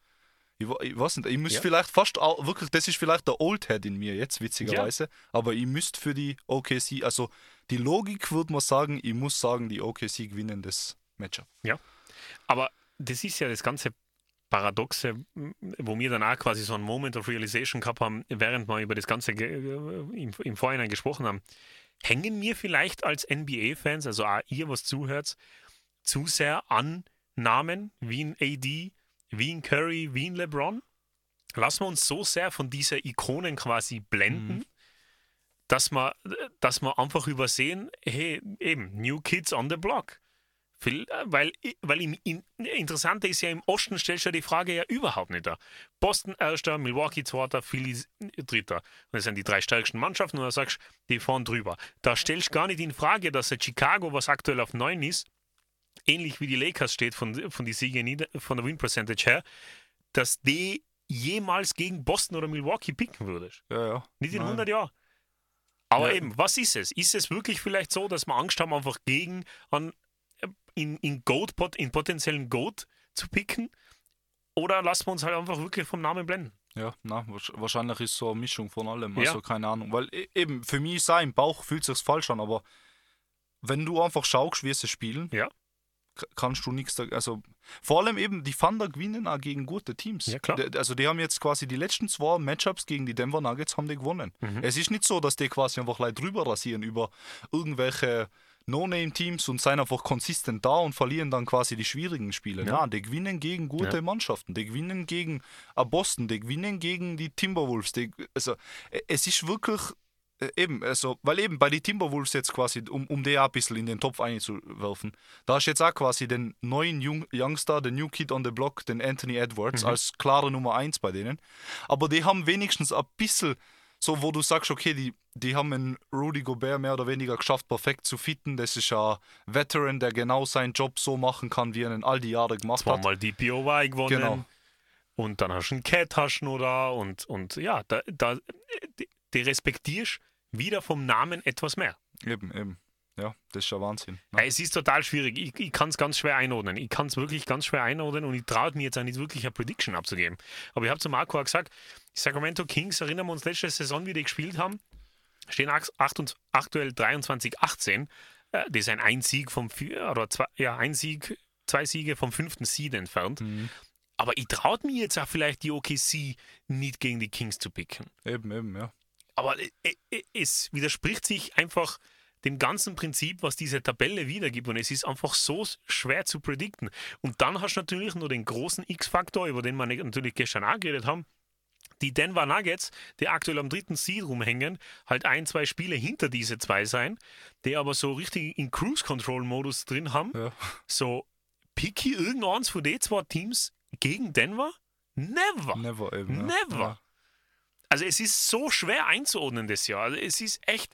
[SPEAKER 1] Ich, ich weiß nicht, ich müsste ja. vielleicht fast auch, wirklich, das ist vielleicht der Oldhead in mir jetzt, witzigerweise, ja. aber ich müsste für die OKC, also die Logik würde man sagen, ich muss sagen, die OKC gewinnen das Matchup.
[SPEAKER 2] Ja, aber das ist ja das ganze Paradoxe, wo wir dann auch quasi so einen Moment of Realization gehabt haben, während wir über das Ganze im, im Vorhinein gesprochen haben. Hängen wir vielleicht als NBA-Fans, also auch ihr, was zuhört, zu sehr an Namen wie ein AD, wie ein Curry, wie ein LeBron? Lassen wir uns so sehr von dieser Ikonen quasi blenden, mhm. dass, wir, dass wir einfach übersehen, hey, eben, New Kids on the Block. Weil, weil im, im, Interessante ist ja, im Osten stellst du die Frage ja überhaupt nicht da. Boston erster, Milwaukee zweiter, Philly dritter. Das sind die drei stärksten Mannschaften und da sagst die fahren drüber. Da stellst du gar nicht in Frage, dass der Chicago, was aktuell auf 9 ist, ähnlich wie die Lakers steht von, von, die Siege, von der Win Percentage her, dass die jemals gegen Boston oder Milwaukee picken würdest.
[SPEAKER 1] Ja, ja.
[SPEAKER 2] Nicht in Nein. 100 Jahren. Aber ja. eben, was ist es? Ist es wirklich vielleicht so, dass wir Angst haben, einfach gegen an, in, in, Goat, in potenziellen Goat zu picken? Oder lassen wir uns halt einfach wirklich vom Namen blenden?
[SPEAKER 1] Ja, na, wahrscheinlich ist so eine Mischung von allem. Also ja. keine Ahnung. Weil e, eben, für mich sein Bauch fühlt sich falsch an, aber wenn du einfach schaust, wie sie spielen,
[SPEAKER 2] ja
[SPEAKER 1] kannst du nichts Also vor allem eben, die Thunder gewinnen auch gegen gute Teams.
[SPEAKER 2] Ja, klar.
[SPEAKER 1] Also die haben jetzt quasi die letzten zwei Matchups gegen die Denver Nuggets haben die gewonnen. Mhm. Es ist nicht so, dass die quasi einfach Leute drüber rasieren über irgendwelche No-Name-Teams und sind einfach konsistent da und verlieren dann quasi die schwierigen Spiele. Ja, ja die gewinnen gegen gute ja. Mannschaften, die gewinnen gegen Boston, die gewinnen gegen die Timberwolves. Die, also es ist wirklich äh, eben, also, weil eben bei den Timberwolves jetzt quasi, um, um die auch ein bisschen in den Topf einzuwerfen, da ist jetzt auch quasi den neuen Jung, Youngster, den New Kid on the Block, den Anthony Edwards, mhm. als klare Nummer 1 bei denen. Aber die haben wenigstens ein bisschen so, wo du sagst, okay, die, die haben einen Rudy Gobert mehr oder weniger geschafft, perfekt zu fitten. Das ist ein Veteran, der genau seinen Job so machen kann, wie er ihn all die Jahre gemacht
[SPEAKER 2] Zwar
[SPEAKER 1] hat.
[SPEAKER 2] mal die POY gewonnen. Genau. Und dann hast du einen Cat hast oder und, und ja, da, da, die, die respektierst wieder vom Namen etwas mehr.
[SPEAKER 1] Eben, eben. Ja, das ist ja Wahnsinn.
[SPEAKER 2] Ne? Es ist total schwierig. Ich, ich kann es ganz schwer einordnen. Ich kann es wirklich ganz schwer einordnen und ich traue mir jetzt auch nicht wirklich eine Prediction abzugeben. Aber ich habe zu Marco auch gesagt, die Sacramento Kings, erinnern wir uns letzte Saison, wie die gespielt haben, stehen aktuell 23-18. Äh, das ist ein Einsieg vom oder zwei, ja, ein Sieg, zwei Siege vom fünften Seed entfernt. Mhm. Aber ich traue mir jetzt auch vielleicht die OKC nicht gegen die Kings zu picken.
[SPEAKER 1] Eben, eben, ja.
[SPEAKER 2] Aber es widerspricht sich einfach dem ganzen Prinzip, was diese Tabelle wiedergibt. Und es ist einfach so schwer zu predikten. Und dann hast du natürlich nur den großen X-Faktor, über den wir natürlich gestern auch geredet haben. Die Denver Nuggets, die aktuell am dritten Seed rumhängen, halt ein, zwei Spiele hinter diese zwei sein, die aber so richtig in Cruise-Control-Modus drin haben. Ja. So, picky irgendeins von den zwei Teams gegen Denver? Never.
[SPEAKER 1] Never eben.
[SPEAKER 2] Never. Ja. Also es ist so schwer einzuordnen das Jahr. Also es ist echt.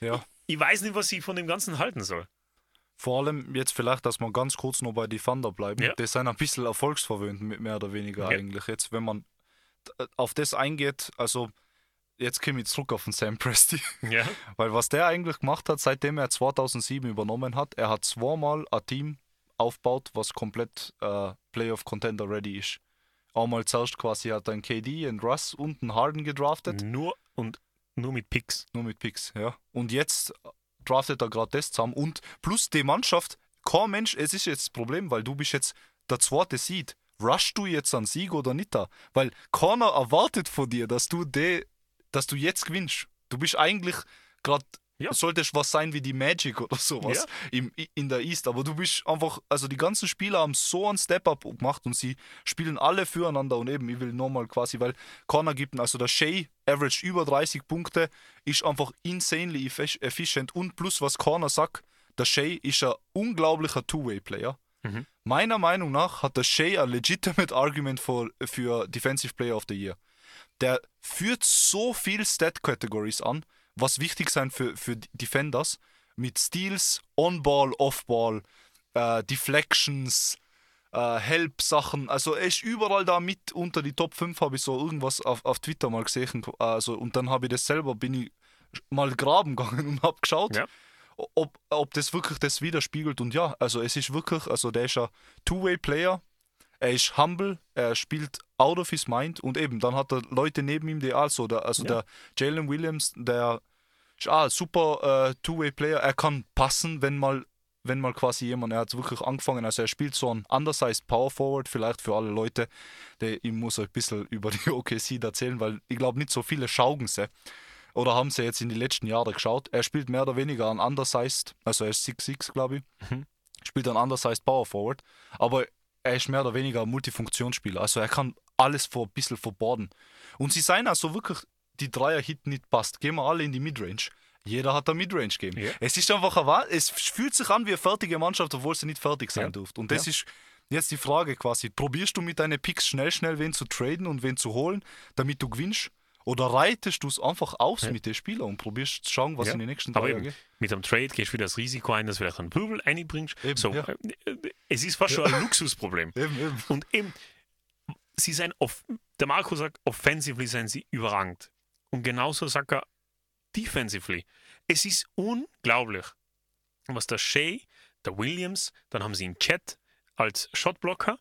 [SPEAKER 1] Ja.
[SPEAKER 2] Ich, ich weiß nicht, was ich von dem Ganzen halten soll.
[SPEAKER 1] Vor allem jetzt vielleicht, dass wir ganz kurz noch bei die Thunder bleiben. Ja. Das sind ein bisschen erfolgsverwöhnt, mehr oder weniger ja. eigentlich. Jetzt, wenn man auf das eingeht, also jetzt komme ich zurück auf den Sam Presti.
[SPEAKER 2] Ja.
[SPEAKER 1] Weil was der eigentlich gemacht hat, seitdem er 2007 übernommen hat, er hat zweimal ein Team aufgebaut, was komplett äh, Playoff Contender ready ist einmal zuerst quasi hat ein KD, ein Russ und ein Harden gedraftet.
[SPEAKER 2] Nur und nur mit Picks.
[SPEAKER 1] Nur mit Picks, ja. Und jetzt draftet er gerade das zusammen und plus die Mannschaft, kein Mensch, es ist jetzt das Problem, weil du bist jetzt der zweite Seed. Rushst du jetzt an Sieg oder nicht da? Weil keiner erwartet von dir, dass du de, dass du jetzt gewinnst. Du bist eigentlich gerade
[SPEAKER 2] Ja.
[SPEAKER 1] solltest was sein wie die Magic oder sowas im, in der East. Aber du bist einfach, also die ganzen Spieler haben so einen Step-Up gemacht und sie spielen alle füreinander und eben, ich will nochmal quasi, weil Corner gibt, also der Shea average über 30 Punkte, ist einfach insanely effi- efficient und plus was Corner sagt, der Shea ist ein unglaublicher Two-Way-Player.
[SPEAKER 2] Mhm.
[SPEAKER 1] Meiner Meinung nach hat der Shea ein legitimate Argument für, für Defensive Player of the Year. Der führt so viel Stat-Categories an, was wichtig sein für, für Defenders, mit Steals, On-Ball, Off-Ball, äh, Deflections, äh, Help-Sachen. Also er ist überall da mit unter die Top 5, habe ich so irgendwas auf, auf Twitter mal gesehen. Also, und dann habe ich das selber, bin ich mal graben gegangen und habe geschaut,
[SPEAKER 2] Ja.
[SPEAKER 1] ob, ob das wirklich das widerspiegelt. Und ja, also es ist wirklich, also der ist ein Two-Way-Player, er ist humble, er spielt out of his mind und eben, dann hat er Leute neben ihm, die also, der, also
[SPEAKER 2] Ja.
[SPEAKER 1] der Jalen Williams, der ist ein super äh, Two-Way-Player, er kann passen, wenn mal, wenn mal quasi jemand, er hat wirklich angefangen, also er spielt so ein undersized Power Forward, vielleicht für alle Leute, die, ich muss euch ein bisschen über die OKC erzählen, weil ich glaube nicht so viele schauen sie oder haben sie jetzt in die letzten Jahre geschaut. Er spielt mehr oder weniger ein undersized, also er ist 6'6 glaube ich,
[SPEAKER 2] Mhm.
[SPEAKER 1] spielt ein undersized Power Forward, aber er ist mehr oder weniger ein Multifunktionsspieler. Also er kann alles vor ein bisschen verborden. Und sie seien also wirklich, die Dreier-Hit nicht passt. Gehen wir alle in die Midrange. Jeder hat ein Midrange-Game.
[SPEAKER 2] Ja.
[SPEAKER 1] Es ist einfach ein es fühlt sich an wie eine fertige Mannschaft, obwohl sie nicht fertig sein
[SPEAKER 2] Ja.
[SPEAKER 1] durfte. Und das ist jetzt die Frage quasi: Probierst du mit deinen Picks schnell, schnell wen zu traden und wen zu holen, damit du gewinnst? Oder reitest du es einfach aus
[SPEAKER 2] Ja.
[SPEAKER 1] mit den Spielern und probierst zu schauen, was
[SPEAKER 2] Ja.
[SPEAKER 1] in den nächsten
[SPEAKER 2] Aber eben,
[SPEAKER 1] Jahren
[SPEAKER 2] mit einem Trade gehst du wieder das Risiko ein, dass du vielleicht einen Pöbel einbringst.
[SPEAKER 1] Eben,
[SPEAKER 2] so,
[SPEAKER 1] ja.
[SPEAKER 2] äh, es ist fast schon ein Luxusproblem.
[SPEAKER 1] geht. Eben, eben.
[SPEAKER 2] Und eben, sie sind off der Marco sagt, offensively sind sie überragend. Und genauso sagt er, defensively. Es ist unglaublich, was der Shea, der Williams, dann haben sie einen Chat als Shotblocker,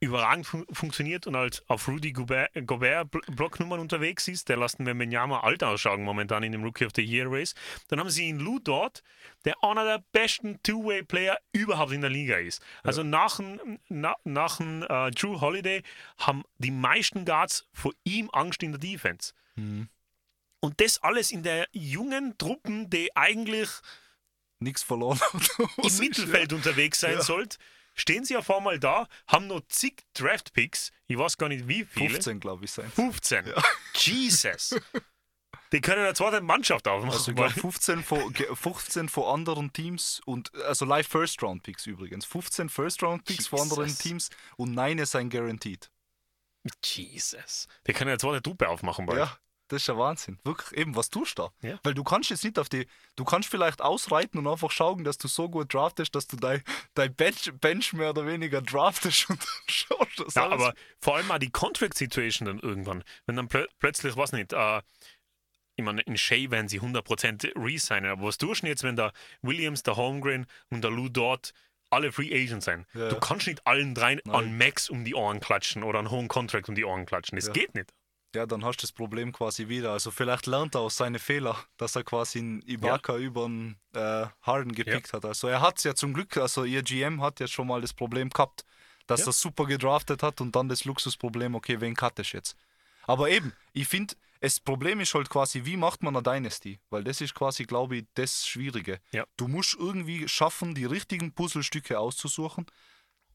[SPEAKER 2] überragend fun funktioniert und als auf Rudy Gobert, Gobert Bl- Blocknummern unterwegs ist. Der lassen wir Menyama alt ausschauen momentan in dem Rookie of the Year Race. Dann haben sie einen Lou dort, der einer der besten Two-Way-Player überhaupt in der Liga ist. Also nach dem, na, nach äh, Drew Holiday haben die meisten Guards vor ihm Angst in der Defense.
[SPEAKER 1] Mhm.
[SPEAKER 2] Und das alles in der jungen Truppen, die eigentlich
[SPEAKER 1] Nichts verloren.
[SPEAKER 2] im Mittelfeld unterwegs sein
[SPEAKER 1] Ja.
[SPEAKER 2] sollte, stehen sie auf einmal da, haben noch zig Draft-Picks, ich weiß gar nicht wie viele.
[SPEAKER 1] 15, glaube ich, sein.
[SPEAKER 2] 15. Jesus. Die können eine zweite Mannschaft aufmachen.
[SPEAKER 1] Also ich glaube 15 von, ge- 15 von anderen Teams und also live First Round Picks übrigens. 15 First Round Picks von anderen. Teams und 9 sind guaranteed.
[SPEAKER 2] Jesus. Die können eine zweite Truppe aufmachen bald.
[SPEAKER 1] Ja, das ist ja Wahnsinn. Wirklich, eben, was tust du da?
[SPEAKER 2] Ja.
[SPEAKER 1] Weil du kannst jetzt nicht auf die, du kannst vielleicht ausreiten und einfach schauen, dass du so gut draftest, dass du dein, dein Bench, Bench mehr oder weniger draftest und dann schaust du das
[SPEAKER 2] Ja,
[SPEAKER 1] alles.
[SPEAKER 2] aber vor allem auch die Contract-Situation dann irgendwann. Wenn dann plö plötzlich, was nicht, äh, ich meine, in Shea werden sie 100% resignen, aber was tust du denn jetzt, wenn der Williams, der Holmgren und der Lou dort alle Free Agents sein?
[SPEAKER 1] Ja.
[SPEAKER 2] Du kannst nicht allen dreien
[SPEAKER 1] Nein.
[SPEAKER 2] an Max um die Ohren klatschen oder einen hohen Contract um die Ohren klatschen. Das
[SPEAKER 1] Ja.
[SPEAKER 2] geht nicht.
[SPEAKER 1] Ja, dann hast du das Problem quasi wieder. Also vielleicht lernt er aus seinen Fehlern, dass er quasi einen Ibaka über einen äh, Harden gepickt hat. Also er hat es ja zum Glück, also ihr GM hat ja schon mal das Problem gehabt, dass
[SPEAKER 2] Ja.
[SPEAKER 1] er super gedraftet hat und dann das Luxusproblem, okay, wen cut ich jetzt? Aber eben, ich finde, das Problem ist halt quasi, wie macht man eine Dynasty? Weil das ist quasi, glaube ich, das Schwierige.
[SPEAKER 2] Ja.
[SPEAKER 1] Du musst irgendwie schaffen, die richtigen Puzzlestücke auszusuchen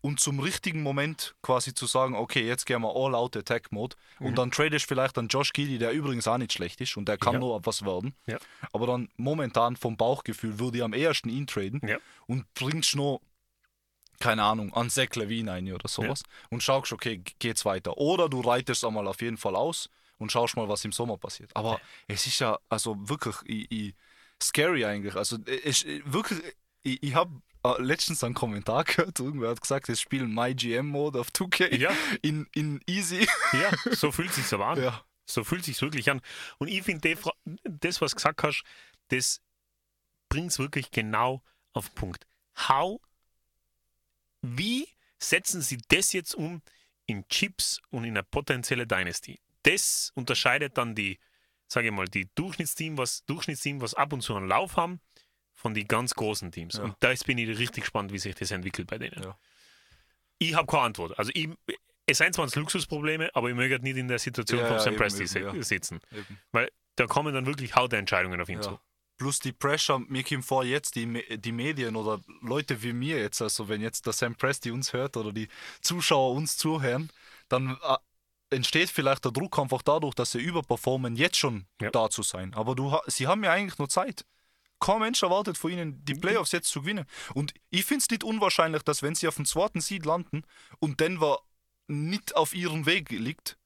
[SPEAKER 1] und zum richtigen Moment quasi zu sagen, okay, jetzt gehen wir all out Attack Mode und dann tradest vielleicht an Josh Giddy, der übrigens auch nicht schlecht ist und der kann
[SPEAKER 2] Ja.
[SPEAKER 1] nur was werden.
[SPEAKER 2] Ja.
[SPEAKER 1] Aber dann momentan vom Bauchgefühl würde ich am ehesten ihn traden
[SPEAKER 2] Ja.
[SPEAKER 1] und bringst noch keine Ahnung, an Zach Levine ein oder sowas und schaust, okay, geht's weiter. Oder du reitest einmal auf jeden Fall aus und schaust mal, was im Sommer passiert. Aber es ist ja, also wirklich, ich, ich, scary eigentlich. Also es, wirklich, ich, ich habe äh, letztens einen Kommentar gehört, irgendwer hat gesagt, es spielen MyGM-Mode auf 2K
[SPEAKER 2] Ja.
[SPEAKER 1] in, in Easy.
[SPEAKER 2] Ja, so fühlt es sich aber an.
[SPEAKER 1] ja.
[SPEAKER 2] So fühlt sich wirklich an. Und ich finde, das, was du gesagt hast, das bringt es wirklich genau auf den Punkt. How, wie setzen sie das jetzt um in Chips und in eine potenzielle Dynasty? Das unterscheidet dann die, sage ich mal, die Durchschnittsteam, was, Durchschnittsteam, was ab und zu einen Lauf haben, von den ganz großen Teams.
[SPEAKER 1] Ja.
[SPEAKER 2] Und da bin ich richtig gespannt, wie sich das entwickelt bei denen.
[SPEAKER 1] Ja.
[SPEAKER 2] Ich habe keine Antwort. Also ich, es seien zwar Luxusprobleme, aber ich möchte nicht in der Situation
[SPEAKER 1] Ja,
[SPEAKER 2] von Sam Presti sitzen.
[SPEAKER 1] Eben.
[SPEAKER 2] Weil da kommen dann wirklich haute Entscheidungen auf ihn zu.
[SPEAKER 1] plus die Pressure, mir kommt vor, jetzt die, die Medien oder Leute wie mir jetzt, also wenn jetzt der Sam Presti uns hört oder die Zuschauer uns zuhören, dann äh, entsteht vielleicht der Druck einfach dadurch, dass sie überperformen, jetzt schon
[SPEAKER 2] Ja.
[SPEAKER 1] da zu sein. Aber du, sie haben ja eigentlich nur Zeit. Kein Mensch erwartet von ihnen, die Playoffs jetzt zu gewinnen. Und ich finde es nicht unwahrscheinlich, dass wenn sie auf dem zweiten Seed landen und Denver nicht auf ihrem Weg liegt,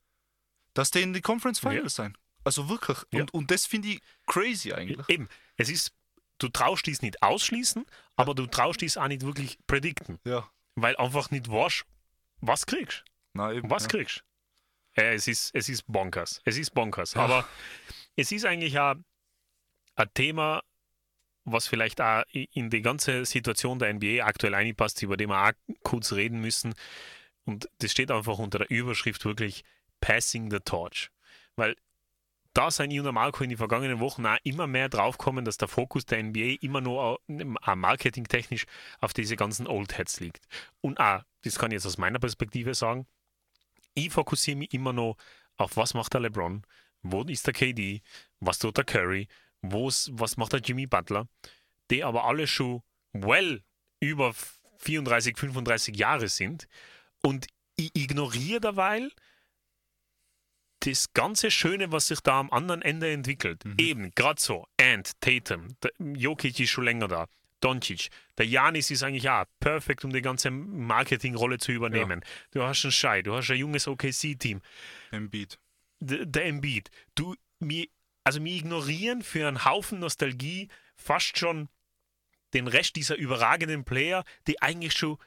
[SPEAKER 1] dass die in die Conference Finals sein. Also wirklich.
[SPEAKER 2] Ja.
[SPEAKER 1] Und, und das finde ich crazy eigentlich.
[SPEAKER 2] Eben, es ist, du traust dies nicht ausschließen, aber du traust dies auch nicht wirklich predikten,
[SPEAKER 1] Ja.
[SPEAKER 2] weil einfach nicht weißt, was kriegst
[SPEAKER 1] Na, eben,
[SPEAKER 2] Was
[SPEAKER 1] ja.
[SPEAKER 2] kriegst äh, es ist Es ist bonkers. Es ist bonkers.
[SPEAKER 1] Ja.
[SPEAKER 2] Aber es ist eigentlich auch ein Thema, was vielleicht auch in die ganze Situation der NBA aktuell einpasst, über die wir auch kurz reden müssen. Und das steht einfach unter der Überschrift wirklich Passing the Torch. Weil da sind ich und Marco in den vergangenen Wochen auch immer mehr draufgekommen, dass der Fokus der NBA immer nur marketingtechnisch auf diese ganzen Old Heads liegt. Und auch, das kann ich jetzt aus meiner Perspektive sagen, ich fokussiere mich immer noch auf was macht der LeBron, wo ist der KD, was tut der Curry, wo's, was macht der Jimmy Butler, die aber alle schon well über 34, 35 Jahre sind und ich ignoriere derweil das ganze Schöne, was sich da am anderen Ende entwickelt. Eben, gerade so, Ant, Tatum, der Jokic ist schon länger da, Doncic, der Janis ist eigentlich auch perfekt, um die ganze Marketingrolle zu übernehmen. Du hast einen Schei, du hast ein junges OKC-Team,
[SPEAKER 1] Embiid.
[SPEAKER 2] der Embiid. Du, mir, also wir ignorieren für einen Haufen Nostalgie fast schon den Rest dieser überragenden Player, die eigentlich schon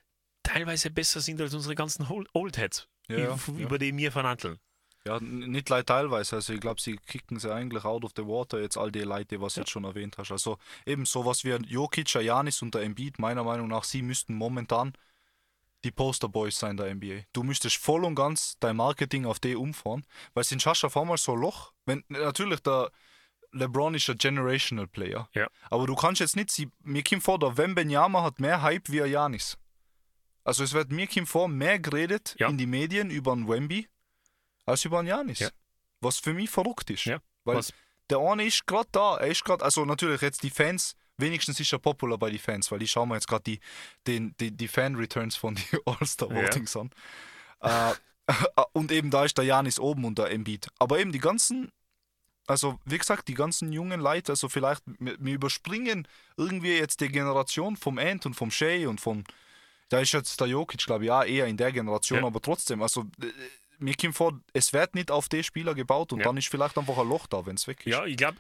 [SPEAKER 2] teilweise besser sind als unsere ganzen Oldheads,
[SPEAKER 1] Ja, ja,
[SPEAKER 2] über,
[SPEAKER 1] ja.
[SPEAKER 2] die wir verhandeln.
[SPEAKER 1] Ja, nicht leid teilweise. Also ich glaube, sie kicken sie eigentlich out of the water, jetzt all die Leute, die was du jetzt schon erwähnt hast. Also eben sowas wie ein Jokic, Janis und der Embiid, meiner Meinung nach, sie müssten momentan die Posterboys sein der NBA. Du müsstest voll und ganz dein Marketing auf die umfahren, weil sonst hast du auf einmal so ein Loch. Wenn, natürlich, der LeBron ist ein Generational Player.
[SPEAKER 2] Ja.
[SPEAKER 1] Aber du kannst jetzt nicht, sie, mir kommt vor, der Wembenyama hat mehr Hype wie ein Janis. Also es wird mir kommt vor, mehr geredet
[SPEAKER 2] Ja.
[SPEAKER 1] in die Medien über einen Wemby als über einen Janis.
[SPEAKER 2] Ja.
[SPEAKER 1] Was für mich verrückt ist.
[SPEAKER 2] Ja.
[SPEAKER 1] Weil
[SPEAKER 2] Was-
[SPEAKER 1] der eine ist gerade da. Er ist gerade, also natürlich jetzt die Fans, wenigstens ist er popular bei den Fans, weil ich schaue mir jetzt gerade die, den- die, die Fan-Returns von den All-Star-Votings an. Äh, und eben da ist der Janis oben und der Embiid. Aber eben die ganzen, also wie gesagt, die ganzen jungen Leute, also vielleicht, wir, überspringen irgendwie jetzt die Generation vom Ant und vom Shea und von, da ist jetzt der Jokic, glaube ich, auch eher in der Generation,
[SPEAKER 2] Ja.
[SPEAKER 1] aber trotzdem, also äh, mir kommt vor, es wird nicht auf die Spieler gebaut und
[SPEAKER 2] Ja.
[SPEAKER 1] dann ist vielleicht einfach ein Loch da, wenn es weg ist.
[SPEAKER 2] Ja, ich glaube,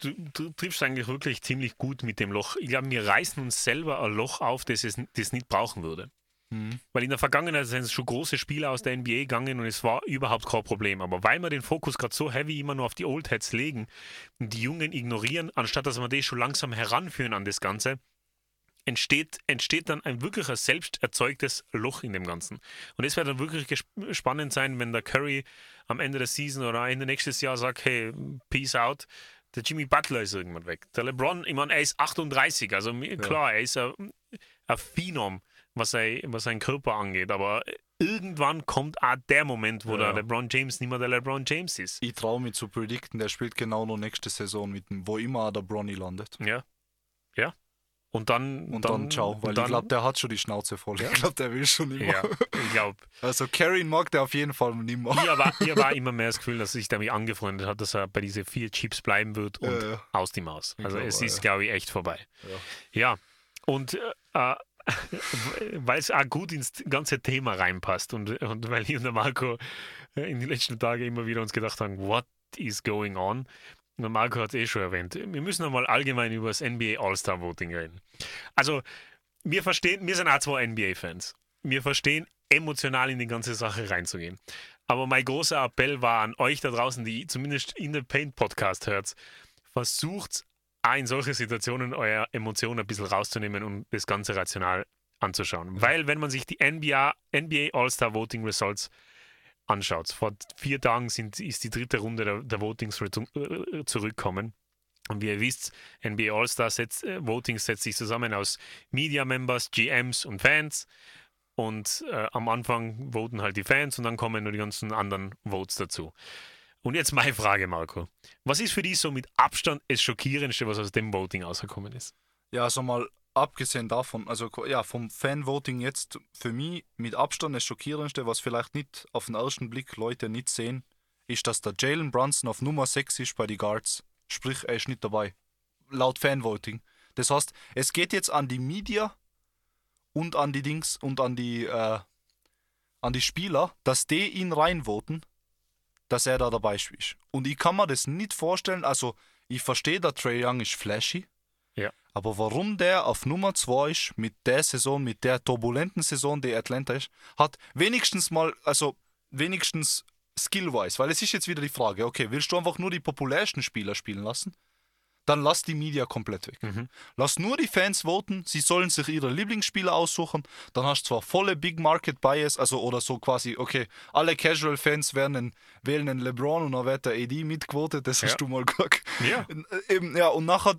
[SPEAKER 2] du, du triffst eigentlich wirklich ziemlich gut mit dem Loch. Ich glaube, wir reißen uns selber ein Loch auf, das es das nicht brauchen würde.
[SPEAKER 1] Mhm.
[SPEAKER 2] Weil in der Vergangenheit sind es schon große Spieler aus der NBA gegangen und es war überhaupt kein Problem. Aber weil wir den Fokus gerade so heavy immer nur auf die Old Heads legen und die Jungen ignorieren, anstatt dass wir die schon langsam heranführen an das Ganze, entsteht, entsteht dann ein wirklich ein selbst erzeugtes Loch in dem Ganzen. Und es wird dann wirklich spannend sein, wenn der Curry am Ende der Season oder Ende nächstes Jahr sagt, hey, peace out. Der Jimmy Butler ist irgendwann weg. Der LeBron, ich meine, er ist 38, also klar, er ist ein, ein Phenom, was, er, was seinen Körper angeht, aber irgendwann kommt auch der Moment, wo
[SPEAKER 1] Ja.
[SPEAKER 2] der LeBron James nicht mehr der LeBron James ist.
[SPEAKER 1] Ich traue mich zu predikten, der spielt genau noch nächste Saison mit dem, wo immer der Bronny landet.
[SPEAKER 2] Ja. Ja. Und dann.
[SPEAKER 1] Und dann, ciao, weil
[SPEAKER 2] dann,
[SPEAKER 1] ich glaube, der hat schon die Schnauze voll. Ich glaube, der will schon nicht mehr.
[SPEAKER 2] Ja, ich glaube.
[SPEAKER 1] Also Carrie mag der auf jeden Fall nicht mehr.
[SPEAKER 2] Ich war, war immer mehr das Gefühl, dass er sich damit angefreundet hat, dass er bei diese vier Chips bleiben wird und
[SPEAKER 1] Ja, ja.
[SPEAKER 2] aus die Maus. Also
[SPEAKER 1] glaube
[SPEAKER 2] es ist,
[SPEAKER 1] ja.
[SPEAKER 2] glaube ich, echt vorbei.
[SPEAKER 1] Ja.
[SPEAKER 2] Ja. Und äh, weil es auch gut ins ganze Thema reinpasst und, und weil ich und der Marco äh, in den letzten Tagen immer wieder uns gedacht haben, what is going on? Der Marco hat es eh schon erwähnt. Wir müssen einmal allgemein über das NBA All-Star Voting reden. Also, wir verstehen, wir sind auch zwei NBA-Fans. Wir verstehen, emotional in die ganze Sache reinzugehen. Aber mein großer Appell war an euch da draußen, die zumindest in der Paint Podcast hört, versucht auch in solche Situationen eure Emotionen ein bisschen rauszunehmen und das Ganze rational anzuschauen. Weil wenn man sich die NBA, NBA All-Star Voting Results anschaut, vor vier Tagen sind, ist die dritte Runde der, der Votings retu- äh, zurückkommen. Und wie ihr wisst, NBA All-Star äh, Voting setzt sich zusammen aus Media Members, GMs und Fans. Und äh, am Anfang voten halt die Fans und dann kommen nur die ganzen anderen Votes dazu. Und jetzt meine Frage, Marco. Was ist für dich so mit Abstand das Schockierendste, was aus dem Voting rausgekommen ist?
[SPEAKER 1] Ja, also mal abgesehen davon, also ja, vom Fanvoting jetzt für mich mit Abstand das Schockierendste, was vielleicht nicht auf den ersten Blick Leute nicht sehen, ist, dass der Jalen Brunson auf Nummer 6 ist bei den Guards. Sprich, er ist nicht dabei. Laut Fanvoting. Das heißt, es geht jetzt an die Media und an die Dings und an die, äh, an die Spieler, dass die ihn reinvoten, dass er da dabei ist. Und ich kann mir das nicht vorstellen, also ich verstehe, der Trey Young ist flashy,
[SPEAKER 2] Ja.
[SPEAKER 1] aber warum der auf Nummer 2 ist, mit der Saison, mit der turbulenten Saison, die Atlanta ist, hat wenigstens mal, also wenigstens skill-wise, weil es ist jetzt wieder die Frage, okay, willst du einfach nur die populärsten Spieler spielen lassen? Dann lass die Media komplett weg.
[SPEAKER 2] Mhm.
[SPEAKER 1] Lass nur die Fans voten, sie sollen sich ihre Lieblingsspieler aussuchen. Dann hast du zwar volle Big Market Bias, also oder so quasi, okay, alle Casual-Fans werden einen, wählen einen LeBron und dann wird der AD mitquotet, das hast
[SPEAKER 2] Ja.
[SPEAKER 1] du mal gesagt.
[SPEAKER 2] Ja.
[SPEAKER 1] Äh, Eben, ja, und nachher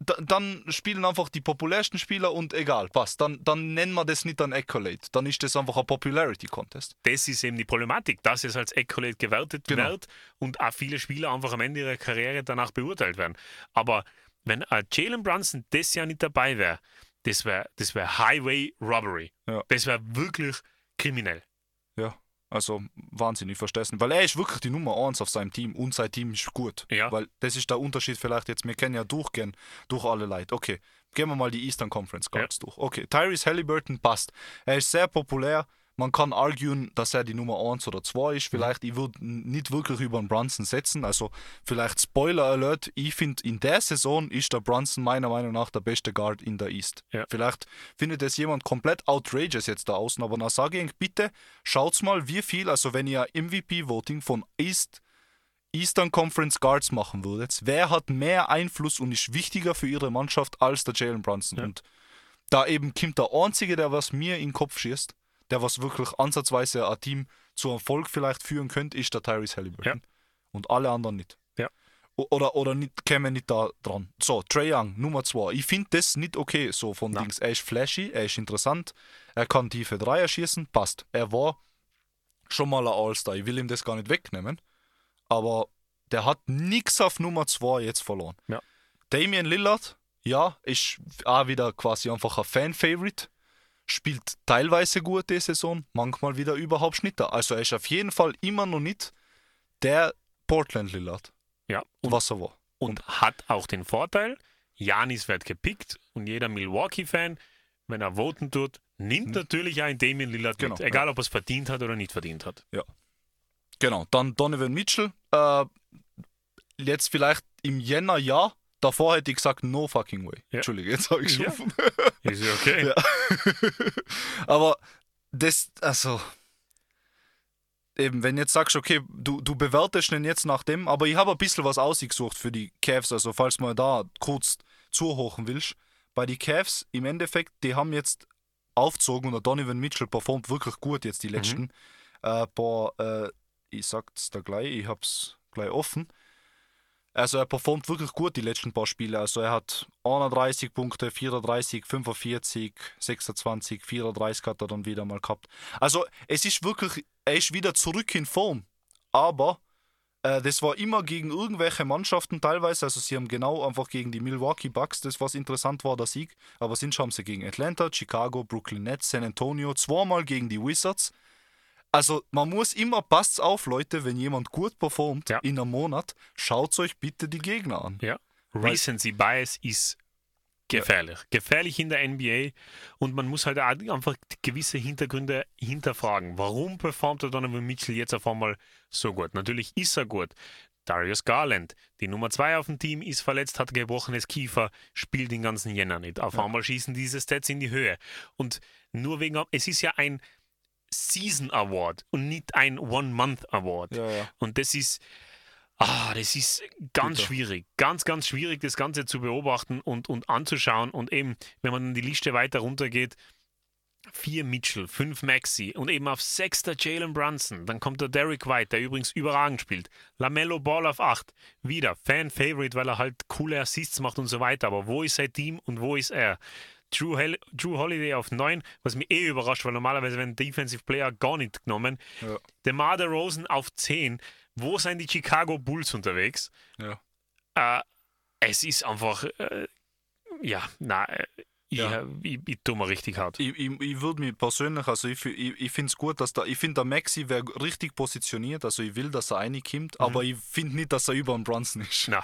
[SPEAKER 1] dann spielen einfach die populärsten Spieler und egal, passt. Dann, dann nennen wir das nicht ein Accolade. Dann ist das einfach ein Popularity Contest.
[SPEAKER 2] Das ist eben die Problematik, dass es als Accolade gewertet
[SPEAKER 1] Genau.
[SPEAKER 2] wird und auch viele Spieler einfach am Ende ihrer Karriere danach beurteilt werden. Aber wenn ein Jalen Brunson das Jahr nicht dabei wäre, das wäre das wär Highway Robbery.
[SPEAKER 1] Ja.
[SPEAKER 2] Das wäre wirklich kriminell.
[SPEAKER 1] Ja, also wahnsinnig verstessen. Weil er ist wirklich die Nummer 1 auf seinem Team und sein Team ist gut.
[SPEAKER 2] Ja.
[SPEAKER 1] Weil das ist der Unterschied vielleicht jetzt. Wir kennen ja durchgehen durch alle Leute. Okay, gehen wir mal die Eastern Conference Guards durch. Okay, Tyrese Halliburton passt. Er ist sehr populär. Man kann arguen, dass er die Nummer 1 oder 2
[SPEAKER 2] Mhm.
[SPEAKER 1] ist. Vielleicht, ich würde nicht wirklich über den Brunson setzen. Also, vielleicht Spoiler Alert: Ich finde, in der Saison ist der Brunson meiner Meinung nach der beste Guard in der East.
[SPEAKER 2] Ja.
[SPEAKER 1] Vielleicht findet es jemand komplett outrageous jetzt da außen, aber dann sage ich, bitte schaut's mal, wie viel, also wenn ihr MVP-Voting von East, Eastern Conference Guards machen würdet, wer hat mehr Einfluss und ist wichtiger für ihre Mannschaft als der Jalen Brunson?
[SPEAKER 2] Ja.
[SPEAKER 1] Und da eben kommt der Einzige, der was mir in den Kopf schießt, der was wirklich ansatzweise ein Team zu Erfolg vielleicht führen könnte, ist der Tyrese Halliburton. Und alle anderen nicht.
[SPEAKER 2] Ja.
[SPEAKER 1] Oder, oder nicht, kämen nicht da dran. So, Trae Young, Nummer 2. Ich finde das nicht okay, so von
[SPEAKER 2] Nein.
[SPEAKER 1] Dings. Er ist flashy, er ist interessant, er kann tiefe Dreier schießen, passt. Er war schon mal ein All-Star. Ich will ihm das gar nicht wegnehmen. Aber der hat nichts auf Nummer 2 jetzt verloren.
[SPEAKER 2] Ja.
[SPEAKER 1] Damian Lillard, ja, ist auch wieder quasi einfach ein Fan-Favorite. Spielt teilweise gut die Saison, manchmal wieder überhaupt nicht da. Also er ist auf jeden Fall immer noch nicht der Portland Lillard,
[SPEAKER 2] Ja. Und,
[SPEAKER 1] was er war.
[SPEAKER 2] und hat auch den Vorteil, Janis wird gepickt und jeder Milwaukee-Fan, wenn er voten tut, nimmt natürlich einen Damien Lillard
[SPEAKER 1] Genau,
[SPEAKER 2] mit. Egal, ob er es verdient hat oder nicht verdient hat.
[SPEAKER 1] Genau, dann Donovan Mitchell. Äh, jetzt vielleicht im Jänner ja. Davor hätte ich gesagt, no fucking way.
[SPEAKER 2] Ja.
[SPEAKER 1] Entschuldige, jetzt habe ich
[SPEAKER 2] Ja.
[SPEAKER 1] schon.
[SPEAKER 2] Ist ja okay.
[SPEAKER 1] Ja. Aber das, also. Eben, wenn jetzt sagst, okay, du, du bewertest den jetzt nach dem, aber ich habe ein bisschen was ausgesucht für die Cavs, also falls mal da kurz zuhochen willst. Bei die Cavs, im Endeffekt, die haben jetzt aufgezogen und der Donovan Mitchell performt wirklich gut jetzt die letzten äh, paar, äh, ich sag's da gleich, ich hab's gleich offen. Also er performt wirklich gut die letzten paar Spiele. Also er hat 31 Punkte, 34, 45, 26, 34 hat er dann wieder mal gehabt. Also es ist wirklich, er ist wieder zurück in Form. Aber äh, das war immer gegen irgendwelche Mannschaften teilweise. Also sie haben genau einfach gegen die Milwaukee Bucks, das was interessant war, der Sieg. Aber sind haben sie gegen Atlanta, Chicago, Brooklyn Nets, San Antonio, zweimal gegen die Wizards. Also man muss immer, passt auf Leute, wenn jemand gut performt
[SPEAKER 2] Ja.
[SPEAKER 1] in einem Monat, schaut euch bitte die Gegner an.
[SPEAKER 2] Ja. Recency Bias ist gefährlich. Gefährlich in der NBA und man muss halt einfach gewisse Hintergründe hinterfragen. Warum performt der Donovan Mitchell jetzt auf einmal so gut? Natürlich ist er gut. Darius Garland, die Nummer 2 auf dem Team, ist verletzt, hat gebrochenes Kiefer, spielt den ganzen Jänner nicht. Auf einmal schießen diese Stats in die Höhe. Und nur wegen, es ist ja ein Season Award und nicht ein One-Month Award.
[SPEAKER 1] Ja, ja.
[SPEAKER 2] Und das ist, ah, das ist ganz
[SPEAKER 1] Bitter.
[SPEAKER 2] schwierig. Ganz, ganz schwierig, das Ganze zu beobachten und, und anzuschauen. Und eben, wenn man dann die Liste weiter runtergeht, vier Mitchell, fünf Maxi und eben auf sechster Jalen Brunson. Dann kommt der Derek White, der übrigens überragend spielt. Lamello Ball auf acht. Wieder Fan-Favorite, weil er halt coole Assists macht und so weiter. Aber wo ist sein Team und wo ist er? Drew, Hel Drew Holiday auf 9, was mich eh überrascht, weil normalerweise werden Defensive Player gar nicht genommen.
[SPEAKER 1] Ja.
[SPEAKER 2] DeMar DeRozan auf 10, Wo sind die Chicago Bulls unterwegs?
[SPEAKER 1] Ja.
[SPEAKER 2] Äh, es ist einfach, äh, ja, na, äh, ich,
[SPEAKER 1] Ja.
[SPEAKER 2] äh, ich, ich tue mir richtig hart.
[SPEAKER 1] Ich, ich, ich würde mich persönlich, also ich, ich, ich finde es gut, dass da, ich finde, der Maxi wäre richtig positioniert, also ich will, dass er reinkommt, aber ich finde nicht, dass er über den Brunson ist.
[SPEAKER 2] Na,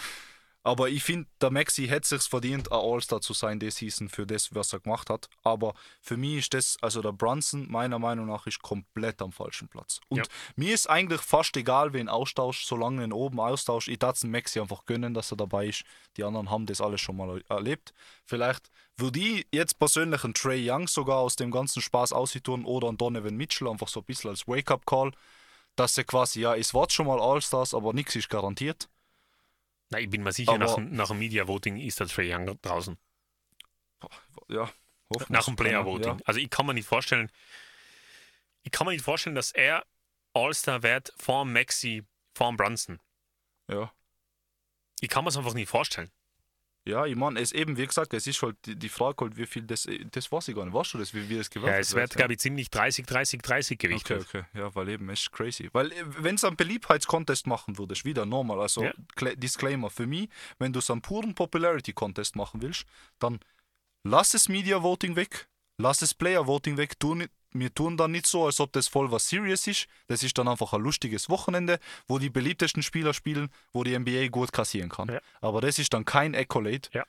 [SPEAKER 1] Aber ich finde, der Maxi hätte sich verdient, ein All-Star zu sein, die Season, für das, was er gemacht hat. Aber für mich ist das, also der Brunson, meiner Meinung nach, ist komplett am falschen Platz. Und
[SPEAKER 2] Ja.
[SPEAKER 1] mir ist eigentlich fast egal, wen Austausch, solange ihn oben austauscht. Ich darf den Maxi einfach gönnen, dass er dabei ist. Die anderen haben das alles schon mal erlebt. Vielleicht würde ich jetzt persönlich einen Trey Young sogar aus dem ganzen Spaß aussehen oder einen Donovan Mitchell einfach so ein bisschen als Wake-up-Call, dass er quasi, ja, es war schon mal All-Stars, aber nichts ist garantiert.
[SPEAKER 2] Na, ich bin mir sicher, nach, dem- nach dem Media Voting ist der Trey Young draußen.
[SPEAKER 1] Ja,
[SPEAKER 2] Nach dem Player
[SPEAKER 1] Ja,
[SPEAKER 2] Voting. Also ich kann mir nicht vorstellen, ich kann mir nicht vorstellen, dass er All-Star wird vor Maxi, vor Brunson.
[SPEAKER 1] Ja.
[SPEAKER 2] Ich kann mir es einfach nicht vorstellen.
[SPEAKER 1] Ja, ich meine, es eben, wie gesagt, es ist halt die, die Frage, halt, wie viel das, das weiß ich gar nicht. Weißt du das, wie, wie das gewürfelt
[SPEAKER 2] Ja, es wird, glaube ich, ziemlich 30, 30, 30 Gewicht.
[SPEAKER 1] Okay, okay, ja, weil eben, es ist crazy. Weil, wenn es einen Beliebtheitscontest machen würdest, wieder normal, also
[SPEAKER 2] Ja.
[SPEAKER 1] Cla- Disclaimer für mich, wenn du es einen puren Popularity-Contest machen willst, dann lass es Media Voting weg, lass es Player Voting weg, tu nicht, wir tun dann nicht so, als ob das voll was Serious ist. Das ist dann einfach ein lustiges Wochenende, wo die beliebtesten Spieler spielen, wo die NBA gut kassieren kann.
[SPEAKER 2] Ja.
[SPEAKER 1] Aber das ist dann kein Accolade
[SPEAKER 2] Ja.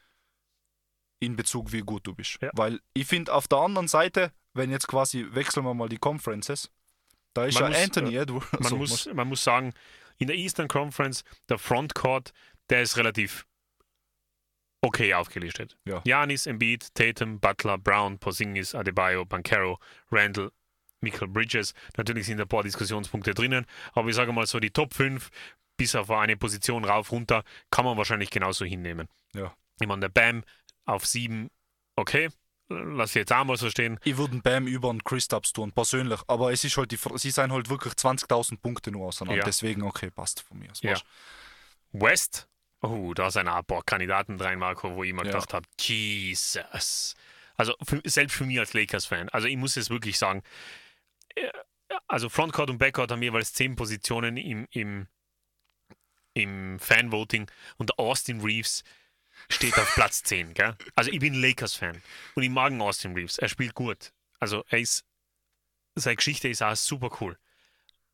[SPEAKER 1] in Bezug, wie gut du bist.
[SPEAKER 2] Ja.
[SPEAKER 1] Weil ich finde, auf der anderen Seite, wenn jetzt quasi, wechseln wir mal die Conferences, da ist
[SPEAKER 2] Man
[SPEAKER 1] ja
[SPEAKER 2] muss,
[SPEAKER 1] Anthony
[SPEAKER 2] äh,
[SPEAKER 1] Edwards.
[SPEAKER 2] Man,
[SPEAKER 1] also,
[SPEAKER 2] muss, man muss sagen, in der Eastern Conference, der Frontcourt, der ist relativ okay aufgelistet.
[SPEAKER 1] Ja.
[SPEAKER 2] Giannis, Embiid, Tatum, Butler, Brown, Porzingis, Adebayo, Bankero, Randall, Michael Bridges. Natürlich sind ein paar Diskussionspunkte drinnen, aber ich sage mal so, die Top 5 bis auf eine Position rauf, runter, kann man wahrscheinlich genauso hinnehmen.
[SPEAKER 1] Ja.
[SPEAKER 2] Ich meine, der Bam auf 7, okay, lass ich jetzt auch mal so stehen.
[SPEAKER 1] Ich würde einen Bam über einen Christaps tun, persönlich. Aber es ist halt die, sie sind halt wirklich 20.000 Punkte nur auseinander.
[SPEAKER 2] Ja.
[SPEAKER 1] Deswegen, okay, passt von mir.
[SPEAKER 2] Ja. West, oh, da sind ein paar Kandidaten drin, Marco, wo ich mir
[SPEAKER 1] Ja.
[SPEAKER 2] gedacht habe, Jesus. Also für, selbst für mich als Lakers-Fan, also ich muss es wirklich sagen, äh, also Frontcourt und Backcourt haben jeweils zehn Positionen im, im, im Fan-Voting und der Austin Reeves steht auf Platz 10. Gell? Also ich bin Lakers-Fan und ich mag den Austin Reeves. Er spielt gut. Also er ist, seine Geschichte ist auch super cool.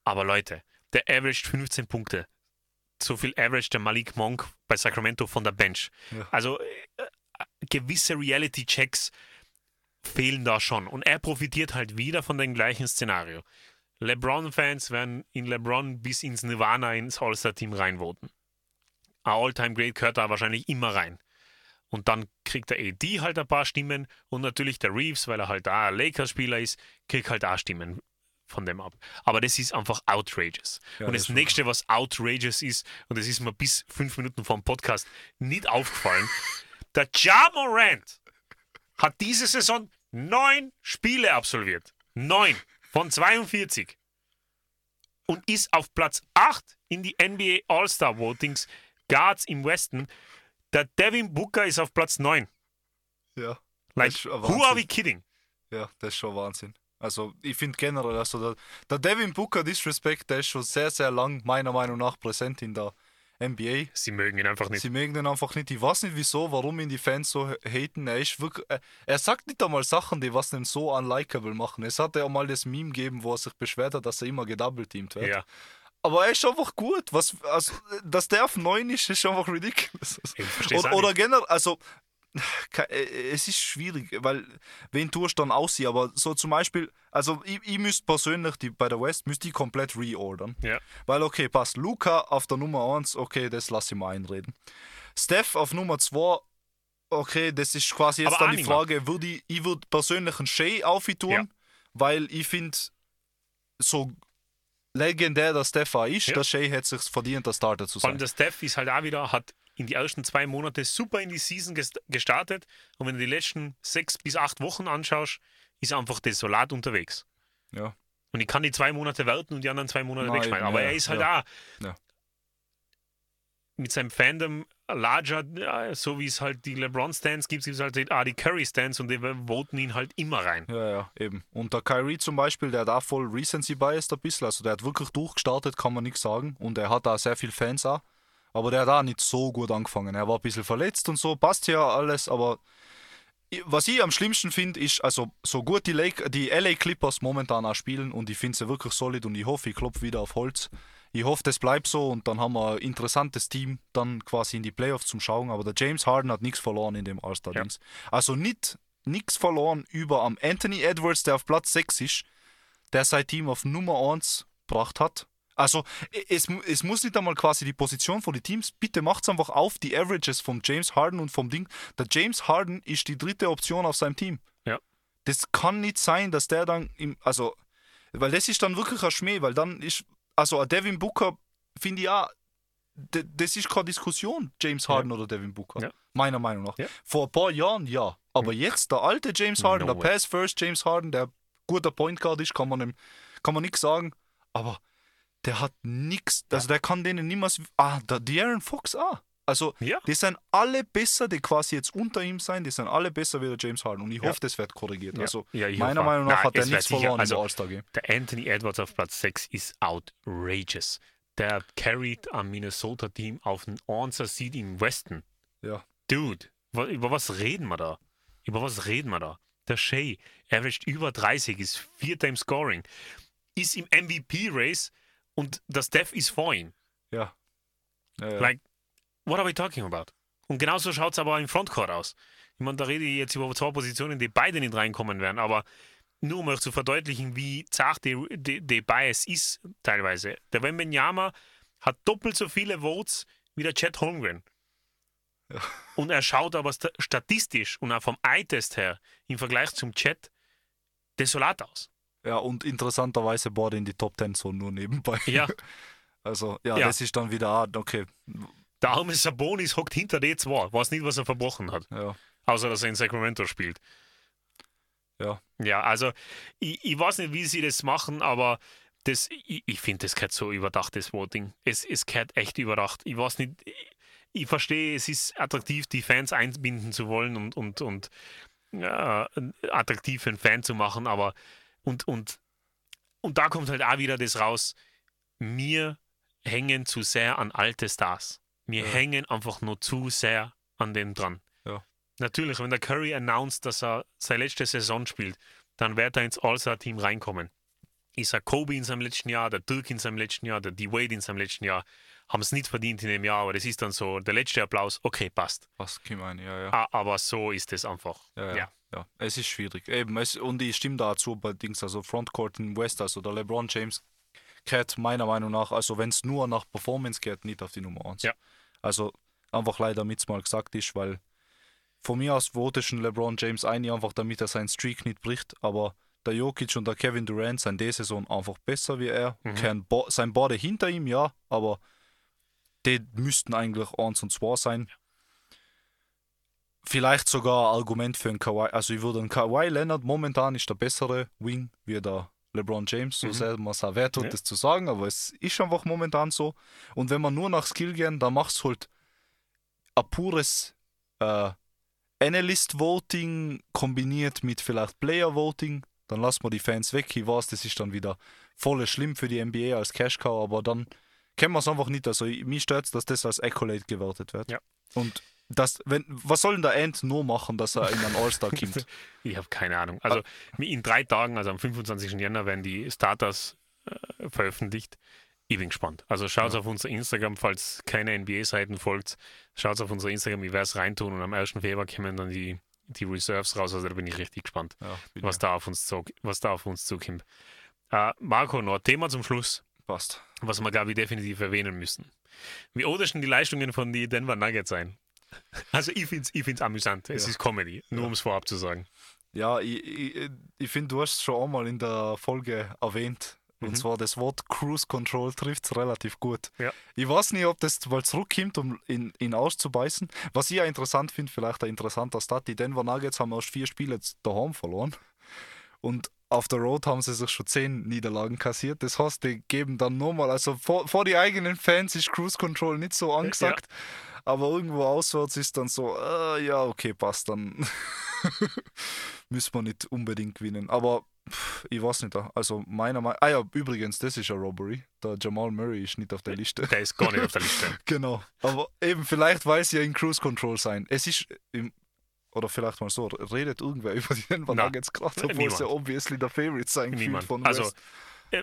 [SPEAKER 2] Aber Leute, der averaged 15 Punkte. So viel average der Malik Monk bei Sacramento von der Bench.
[SPEAKER 1] Ja.
[SPEAKER 2] Also äh, äh, gewisse Reality-Checks fehlen da schon. Und er profitiert halt wieder von dem gleichen Szenario. LeBron-Fans werden in LeBron bis ins Nirvana ins All-Star-Team reinvoten. Ein All-Time-Great gehört da wahrscheinlich immer rein. Und dann kriegt der AD halt ein paar Stimmen und natürlich der Reeves, weil er halt da Lakers-Spieler ist, kriegt halt auch Stimmen von dem ab. Aber das ist einfach outrageous.
[SPEAKER 1] Ja,
[SPEAKER 2] und
[SPEAKER 1] das
[SPEAKER 2] das nächste, was outrageous ist, und das ist mir bis fünf Minuten vor dem Podcast nicht aufgefallen, der Ja Morant hat diese Saison neun Spiele absolviert. Neun von 42. Und ist auf Platz 8 in die NBA All-Star Votings Guards im Westen. Der Devin Booker ist auf Platz 9.
[SPEAKER 1] Ja.
[SPEAKER 2] Like, who are we kidding?
[SPEAKER 1] Ja, das ist schon Wahnsinn. Also, ich finde generell, also der, der Devin Booker Disrespect, der ist schon sehr, sehr lang, meiner Meinung nach, präsent in der NBA.
[SPEAKER 2] Sie mögen ihn einfach nicht.
[SPEAKER 1] Sie mögen ihn einfach nicht. Ich weiß nicht wieso, warum ihn die Fans so haten. Er ist wirklich. Er, er sagt nicht einmal Sachen, die was ihn so unlikable machen. Es hat ja mal das Meme gegeben, wo er sich beschwert hat, dass er immer gedoubleteamt wird.
[SPEAKER 2] Ja,
[SPEAKER 1] Aber er ist einfach gut. Was, also, dass der auf 9 ist, ist einfach ridiculous. Oder,
[SPEAKER 2] auch
[SPEAKER 1] oder generell, also es ist schwierig, weil wen tust du dann aussehen, aber so zum Beispiel, also ich, ich müsste persönlich die, bei der West müsste ich komplett reordern.
[SPEAKER 2] Ja.
[SPEAKER 1] Weil okay, passt, Luca auf der Nummer 1, okay, das lasse ich mal einreden. Steph auf Nummer 2, okay, das ist quasi jetzt
[SPEAKER 2] Aber
[SPEAKER 1] dann die. Frage, würde ich, ich würde persönlich einen Shea aufitun,
[SPEAKER 2] Ja.
[SPEAKER 1] weil ich finde, so legendär der Steph ist,
[SPEAKER 2] Ja.
[SPEAKER 1] der Shea hätte sich verdient, der Starter zu sein.
[SPEAKER 2] der Steph ist halt auch wieder, hat in die ersten zwei Monate super in die Season gest- gestartet und wenn du die letzten sechs bis acht Wochen anschaust, ist er einfach desolat unterwegs.
[SPEAKER 1] Ja.
[SPEAKER 2] Und ich kann die zwei Monate warten und die anderen zwei Monate
[SPEAKER 1] Nein,
[SPEAKER 2] wegschmeißen. Aber
[SPEAKER 1] ja,
[SPEAKER 2] er ist halt
[SPEAKER 1] ja.
[SPEAKER 2] auch.
[SPEAKER 1] Ja.
[SPEAKER 2] mit seinem Fandom larger, so wie es halt die LeBron-Stands gibt, gibt es halt auch die Curry-Stands und die voten ihn halt immer rein.
[SPEAKER 1] Ja, ja, eben. Und der Kyrie zum Beispiel, der hat auch voll Recency Bias ein bisschen. Also der hat wirklich durchgestartet, kann man nichts sagen. Und er hat da sehr viele Fans auch. Aber der hat auch nicht so gut angefangen. Er war ein bisschen verletzt und so, passt ja alles, aber was ich am schlimmsten finde, ist, also so gut die, Lake, die LA Clippers momentan auch spielen und ich finde sie wirklich solid und ich hoffe, ich klopfe wieder auf Holz. Ich hoffe, das bleibt so und dann haben wir ein interessantes Team dann quasi in die Playoffs zum Schauen. Aber der James Harden hat nichts verloren in dem All-Star-Dings. Ja. Also nicht nichts verloren über am Anthony Edwards, der auf Platz 6 ist, der sein Team auf Nummer 1 gebracht hat. Also es, es muss nicht einmal quasi die Position von den Teams, bitte macht es einfach auf die Averages vom James Harden und vom Ding. Der James Harden ist die dritte Option auf seinem Team.
[SPEAKER 2] Ja.
[SPEAKER 1] Das kann nicht sein, dass der dann, im, also, weil das ist dann wirklich ein Schmäh, weil dann ist, also ein Devin Booker finde ich auch, das ist keine Diskussion, James Harden ja. oder Devin Booker. Ja. Meiner Meinung nach. Ja. Vor ein paar Jahren ja. Aber jetzt der alte James Harden, no der Pass First James Harden, der guter Point Guard ist, kann man, kann man nichts sagen. Aber der hat nichts, also der kann denen niemals. Ah, der De'Aaron Fox ah. Also, ja. die sind alle besser, die quasi jetzt unter ihm sein, die sind alle besser wie der James Harden. Und ich ja. hoffe, das wird korrigiert. Ja. Also, meiner Meinung nach Nein, hat er nichts verloren also, im.
[SPEAKER 2] Der Anthony Edwards auf Platz 6 ist outrageous. Der carried am Minnesota-Team auf den Answer Seed im Westen.
[SPEAKER 1] Ja.
[SPEAKER 2] Dude, über was reden wir da? Über was reden wir da? Der Shea averaged über 30, ist Vierter im Scoring, ist im MVP-Race und der Steph ist vor ihm.
[SPEAKER 1] Ja.
[SPEAKER 2] ja, ja. Like, what are we talking about? Und genauso schaut es aber im Frontcourt aus. Ich meine, da rede ich jetzt über zwei Positionen, die beide nicht reinkommen werden, aber nur um euch zu verdeutlichen, wie zart die, die, die Bias ist teilweise. Der Wembenyama hat doppelt so viele Votes wie der Chad Holmgren. Ja. Und er schaut aber statistisch und auch vom Eye-Test her im Vergleich zum Chat desolat aus.
[SPEAKER 1] Ja, und interessanterweise bohrt in die Top Ten so nur nebenbei.
[SPEAKER 2] Ja.
[SPEAKER 1] Also, ja, ja. das ist dann wieder, ah, okay.
[SPEAKER 2] Der arme Sabonis hockt hinter D2, weiß nicht, was er verbrochen hat.
[SPEAKER 1] Ja.
[SPEAKER 2] Außer, dass er in Sacramento spielt.
[SPEAKER 1] Ja.
[SPEAKER 2] Ja, also, ich, ich weiß nicht, wie sie das machen, aber das, ich, ich finde, das gehört so überdacht, das Voting. Es, es gehört echt überdacht. Ich weiß nicht, ich, ich verstehe, es ist attraktiv, die Fans einbinden zu wollen und, und, und ja, attraktiv für einen Fan zu machen, aber und, und, und da kommt halt auch wieder das raus. Wir hängen zu sehr an alte Stars. Wir ja. hängen einfach nur zu sehr an dem dran.
[SPEAKER 1] Ja.
[SPEAKER 2] Natürlich, wenn der Curry announced, dass er seine letzte Saison spielt, dann wird er ins All-Star-Team reinkommen. Ist er Kobe in seinem letzten Jahr, der Dirk in seinem letzten Jahr, der D-Wade in seinem letzten Jahr, haben es nicht verdient in dem Jahr, aber das ist dann so der letzte Applaus, okay, passt.
[SPEAKER 1] Was kann man, ja, ja.
[SPEAKER 2] Aber so ist es einfach.
[SPEAKER 1] ja. ja ja, es ist schwierig. Eben, es, und ich stimme dazu bei Dings, also Frontcourt in West, also der LeBron James geht meiner Meinung nach, also wenn es nur nach Performance geht, nicht auf die Nummer 1.
[SPEAKER 2] Ja.
[SPEAKER 1] Also einfach leider, damit es mal gesagt ist, weil von mir aus vote ich LeBron James ein, einfach damit er seinen Streak nicht bricht, aber der Jokic und der Kevin Durant sind diese Saison einfach besser wie er. Mhm. Bo sein Bode hinter ihm, ja, aber die müssten eigentlich 1 und 2 sein. Vielleicht sogar ein Argument für einen Kawhi. Also ich würde einen Kawhi Leonard momentan ist der bessere Wing wie der LeBron James, so mhm. sehr man es auch wert tut, ja. das zu sagen, aber es ist einfach momentan so. Und wenn man nur nach Skill gehen, dann macht es halt ein pures äh, Analyst-Voting kombiniert mit vielleicht Player-Voting. Dann lassen wir die Fans weg. Ich weiß, das ist dann wieder voll schlimm für die NBA als Cash-Cow, aber dann kennen wir es einfach nicht. Also mich stört dass das als Accolade gewertet wird.
[SPEAKER 2] Ja.
[SPEAKER 1] Und das, wenn, was soll denn der End nur machen, dass er in einen All-Star kommt?
[SPEAKER 2] ich habe keine Ahnung. Also in drei Tagen, also am 25. Jänner, werden die Starters äh, veröffentlicht. Ich bin gespannt. Also schaut ja. auf unser Instagram, falls keine NBA-Seiten folgt. Schaut auf unser Instagram, ich werde es reintun und am 1. Februar kommen dann die, die Reserves raus. Also da bin ich richtig gespannt,
[SPEAKER 1] ja,
[SPEAKER 2] was, da auf uns zog, was da auf uns zukommt. Äh, Marco, noch ein Thema zum Schluss.
[SPEAKER 1] Passt.
[SPEAKER 2] Was wir, glaube ich, definitiv erwähnen müssen. Wie oder die Leistungen von den Denver Nuggets sein? Also ich finde es ich find's amüsant. Es ja. ist Comedy, nur ja. um es vorab zu sagen.
[SPEAKER 1] Ja, ich, ich, ich finde, du hast es schon einmal in der Folge erwähnt. Und mhm. zwar das Wort Cruise Control trifft es relativ gut.
[SPEAKER 2] Ja.
[SPEAKER 1] Ich weiß nicht, ob das mal zurückkommt, um ihn, ihn auszubeißen. Was ich ja interessant finde, vielleicht ein interessanter Stat, die Denver Nuggets haben erst vier Spiele daheim verloren. Und auf der Road haben sie sich schon zehn Niederlagen kassiert. Das heißt, die geben dann nochmal, also vor, vor die eigenen Fans ist Cruise Control nicht so angesagt, ja. aber irgendwo auswärts ist dann so, äh, ja, okay, passt, dann müssen wir nicht unbedingt gewinnen. Aber pff, ich weiß nicht, also meiner Meinung Ah ja, übrigens, das ist ein Robbery. Der Jamal Murray ist nicht auf der Liste.
[SPEAKER 2] Der ist gar nicht auf der Liste.
[SPEAKER 1] genau. Aber eben, vielleicht, weil sie ja in Cruise Control sein. Es ist im oder vielleicht mal so, redet irgendwer über die Denver Nuggets gerade, obwohl es ja obviously der Favorite sein
[SPEAKER 2] Niemand. von also, West. Also,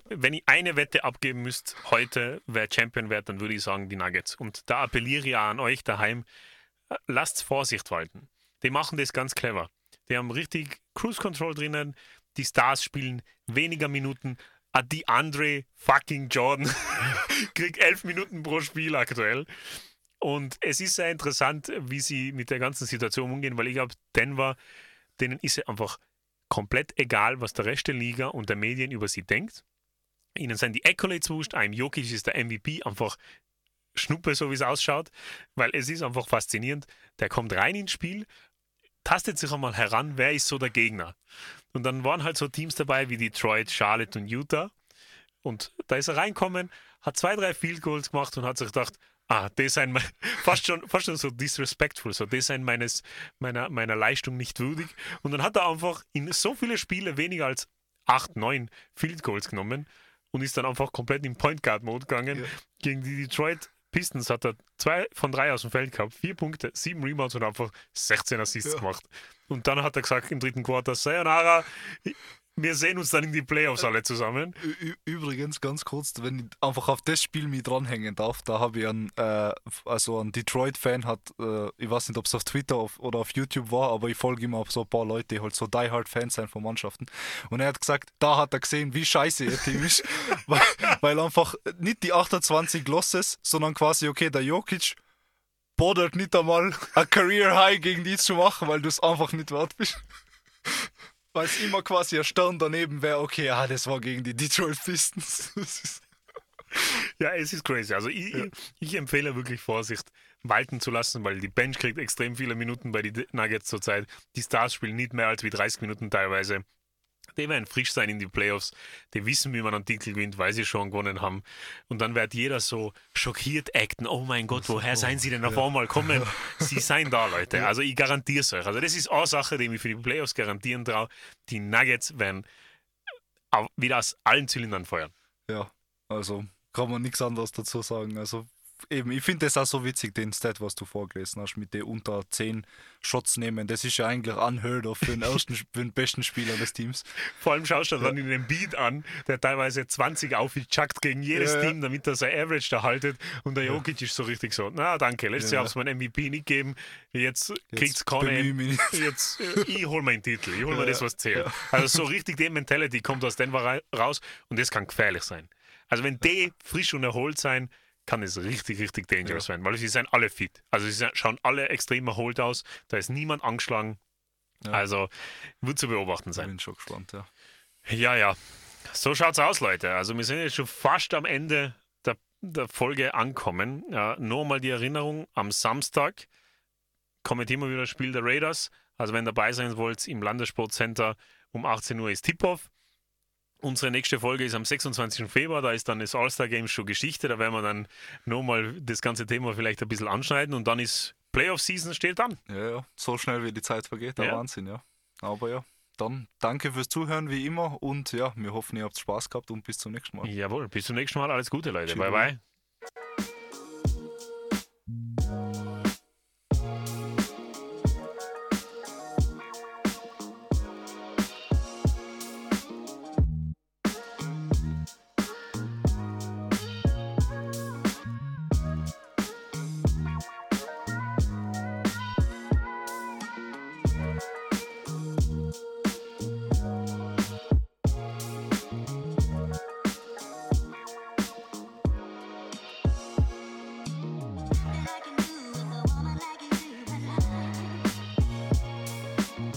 [SPEAKER 2] wenn ich eine Wette abgeben müsste heute, wer Champion wird, dann würde ich sagen die Nuggets. Und da appelliere ich an euch daheim, äh, lasst Vorsicht walten. Die machen das ganz clever. Die haben richtig Cruise Control drinnen. Die Stars spielen weniger Minuten. Die Andre fucking Jordan kriegt elf Minuten pro Spiel aktuell. Und es ist sehr interessant, wie sie mit der ganzen Situation umgehen, weil ich glaube, Denver, denen ist es einfach komplett egal, was der Rest der Liga und der Medien über sie denkt. Ihnen sind die Accolades wurscht, ein Jokic ist der MVP, einfach Schnuppe, so wie es ausschaut, weil es ist einfach faszinierend. Der kommt rein ins Spiel, tastet sich einmal heran, wer ist so der Gegner. Und dann waren halt so Teams dabei wie Detroit, Charlotte und Utah. Und da ist er reinkommen, hat zwei, drei Field Goals gemacht und hat sich gedacht, Ah, das sind fast schon, fast schon so disrespectful, so das sind meines, meiner, meiner Leistung nicht würdig. Und dann hat er einfach in so viele Spiele weniger als 8, 9 Field Goals genommen und ist dann einfach komplett in Point Guard Mode gegangen. Ja. Gegen die Detroit Pistons hat er zwei von drei aus dem Feld gehabt, vier Punkte, sieben Rebounds und einfach 16 Assists ja. gemacht. Und dann hat er gesagt im dritten Quarter, Sayonara, wir sehen uns dann in die Playoffs alle zusammen.
[SPEAKER 1] Übrigens, ganz kurz, wenn ich einfach auf das Spiel mich dranhängen darf, da habe ich einen, äh, also einen Detroit-Fan, hat, äh, ich weiß nicht, ob es auf Twitter auf, oder auf YouTube war, aber ich folge immer auf so ein paar Leute, die halt so Die-Hard-Fans sind von Mannschaften. Und er hat gesagt, da hat er gesehen, wie scheiße ihr Team ist, weil, weil einfach nicht die 28 Losses, sondern quasi, okay, der Jokic bodert nicht einmal ein Career High gegen die zu machen, weil du es einfach nicht wert bist. Weil es immer quasi ein Stern daneben wäre, okay, ja, das war gegen die Detroit Pistons.
[SPEAKER 2] ja, es ist crazy. Also ich, ja. ich, empfehle wirklich Vorsicht walten zu lassen, weil die Bench kriegt extrem viele Minuten bei den Nuggets zurzeit. Die Stars spielen nicht mehr als wie 30 Minuten teilweise die werden frisch sein in die Playoffs, die wissen, wie man einen Titel gewinnt, weil sie schon gewonnen haben. Und dann wird jeder so schockiert acten, oh mein Gott, woher seien sie denn auf einmal kommen? sie seien da, Leute. Also ich garantiere es euch. Also das ist eine Sache, die ich für die Playoffs garantieren traue. Die Nuggets werden wieder aus allen Zylindern feuern.
[SPEAKER 1] Ja, also kann man nichts anderes dazu sagen. Also eben, ich finde das auch so witzig, den Stat, was du vorgelesen hast, mit den unter 10 Shots nehmen. Das ist ja eigentlich unheard of für den, ersten, für den besten Spieler des Teams.
[SPEAKER 2] Vor allem schaust du ja. dann in den Beat an, der teilweise 20 aufchuckt gegen jedes ja, Team, damit er sein Average da haltet. Und der Jokic ist so richtig so, na danke, letztes Jahr hat es mein MVP nicht gegeben, jetzt, kriegt es keine, jetzt, äh, ich hole meinen Titel, ich hole mir das, was zählt. Also so richtig die Mentality kommt aus Denver raus und das kann gefährlich sein. Also wenn die frisch und erholt sein, kann es richtig, richtig dangerous ja. werden, weil sie sind alle fit. Also sie schauen alle extrem erholt aus, da ist niemand angeschlagen. Ja. Also wird zu beobachten sein.
[SPEAKER 1] Ich bin schon gespannt, ja.
[SPEAKER 2] Ja, ja. So schaut's aus, Leute. Also wir sind jetzt schon fast am Ende der, der Folge ankommen. Ja, nur mal die Erinnerung, am Samstag kommt immer wieder das Spiel der Raiders. Also wenn ihr dabei sein wollt, im Landessportcenter um 18 Uhr ist Tip-Off. Unsere nächste Folge ist am 26. Februar, da ist dann das All-Star-Game schon Geschichte. Da werden wir dann nochmal das ganze Thema vielleicht ein bisschen anschneiden und dann ist Playoff-Season steht an.
[SPEAKER 1] Ja, ja, so schnell wie die Zeit vergeht, der ja. Wahnsinn, ja. Aber ja, dann danke fürs Zuhören wie immer und ja, wir hoffen, ihr habt Spaß gehabt und bis zum nächsten Mal.
[SPEAKER 2] Jawohl, bis zum nächsten Mal. Alles Gute, Leute. Bye, bye.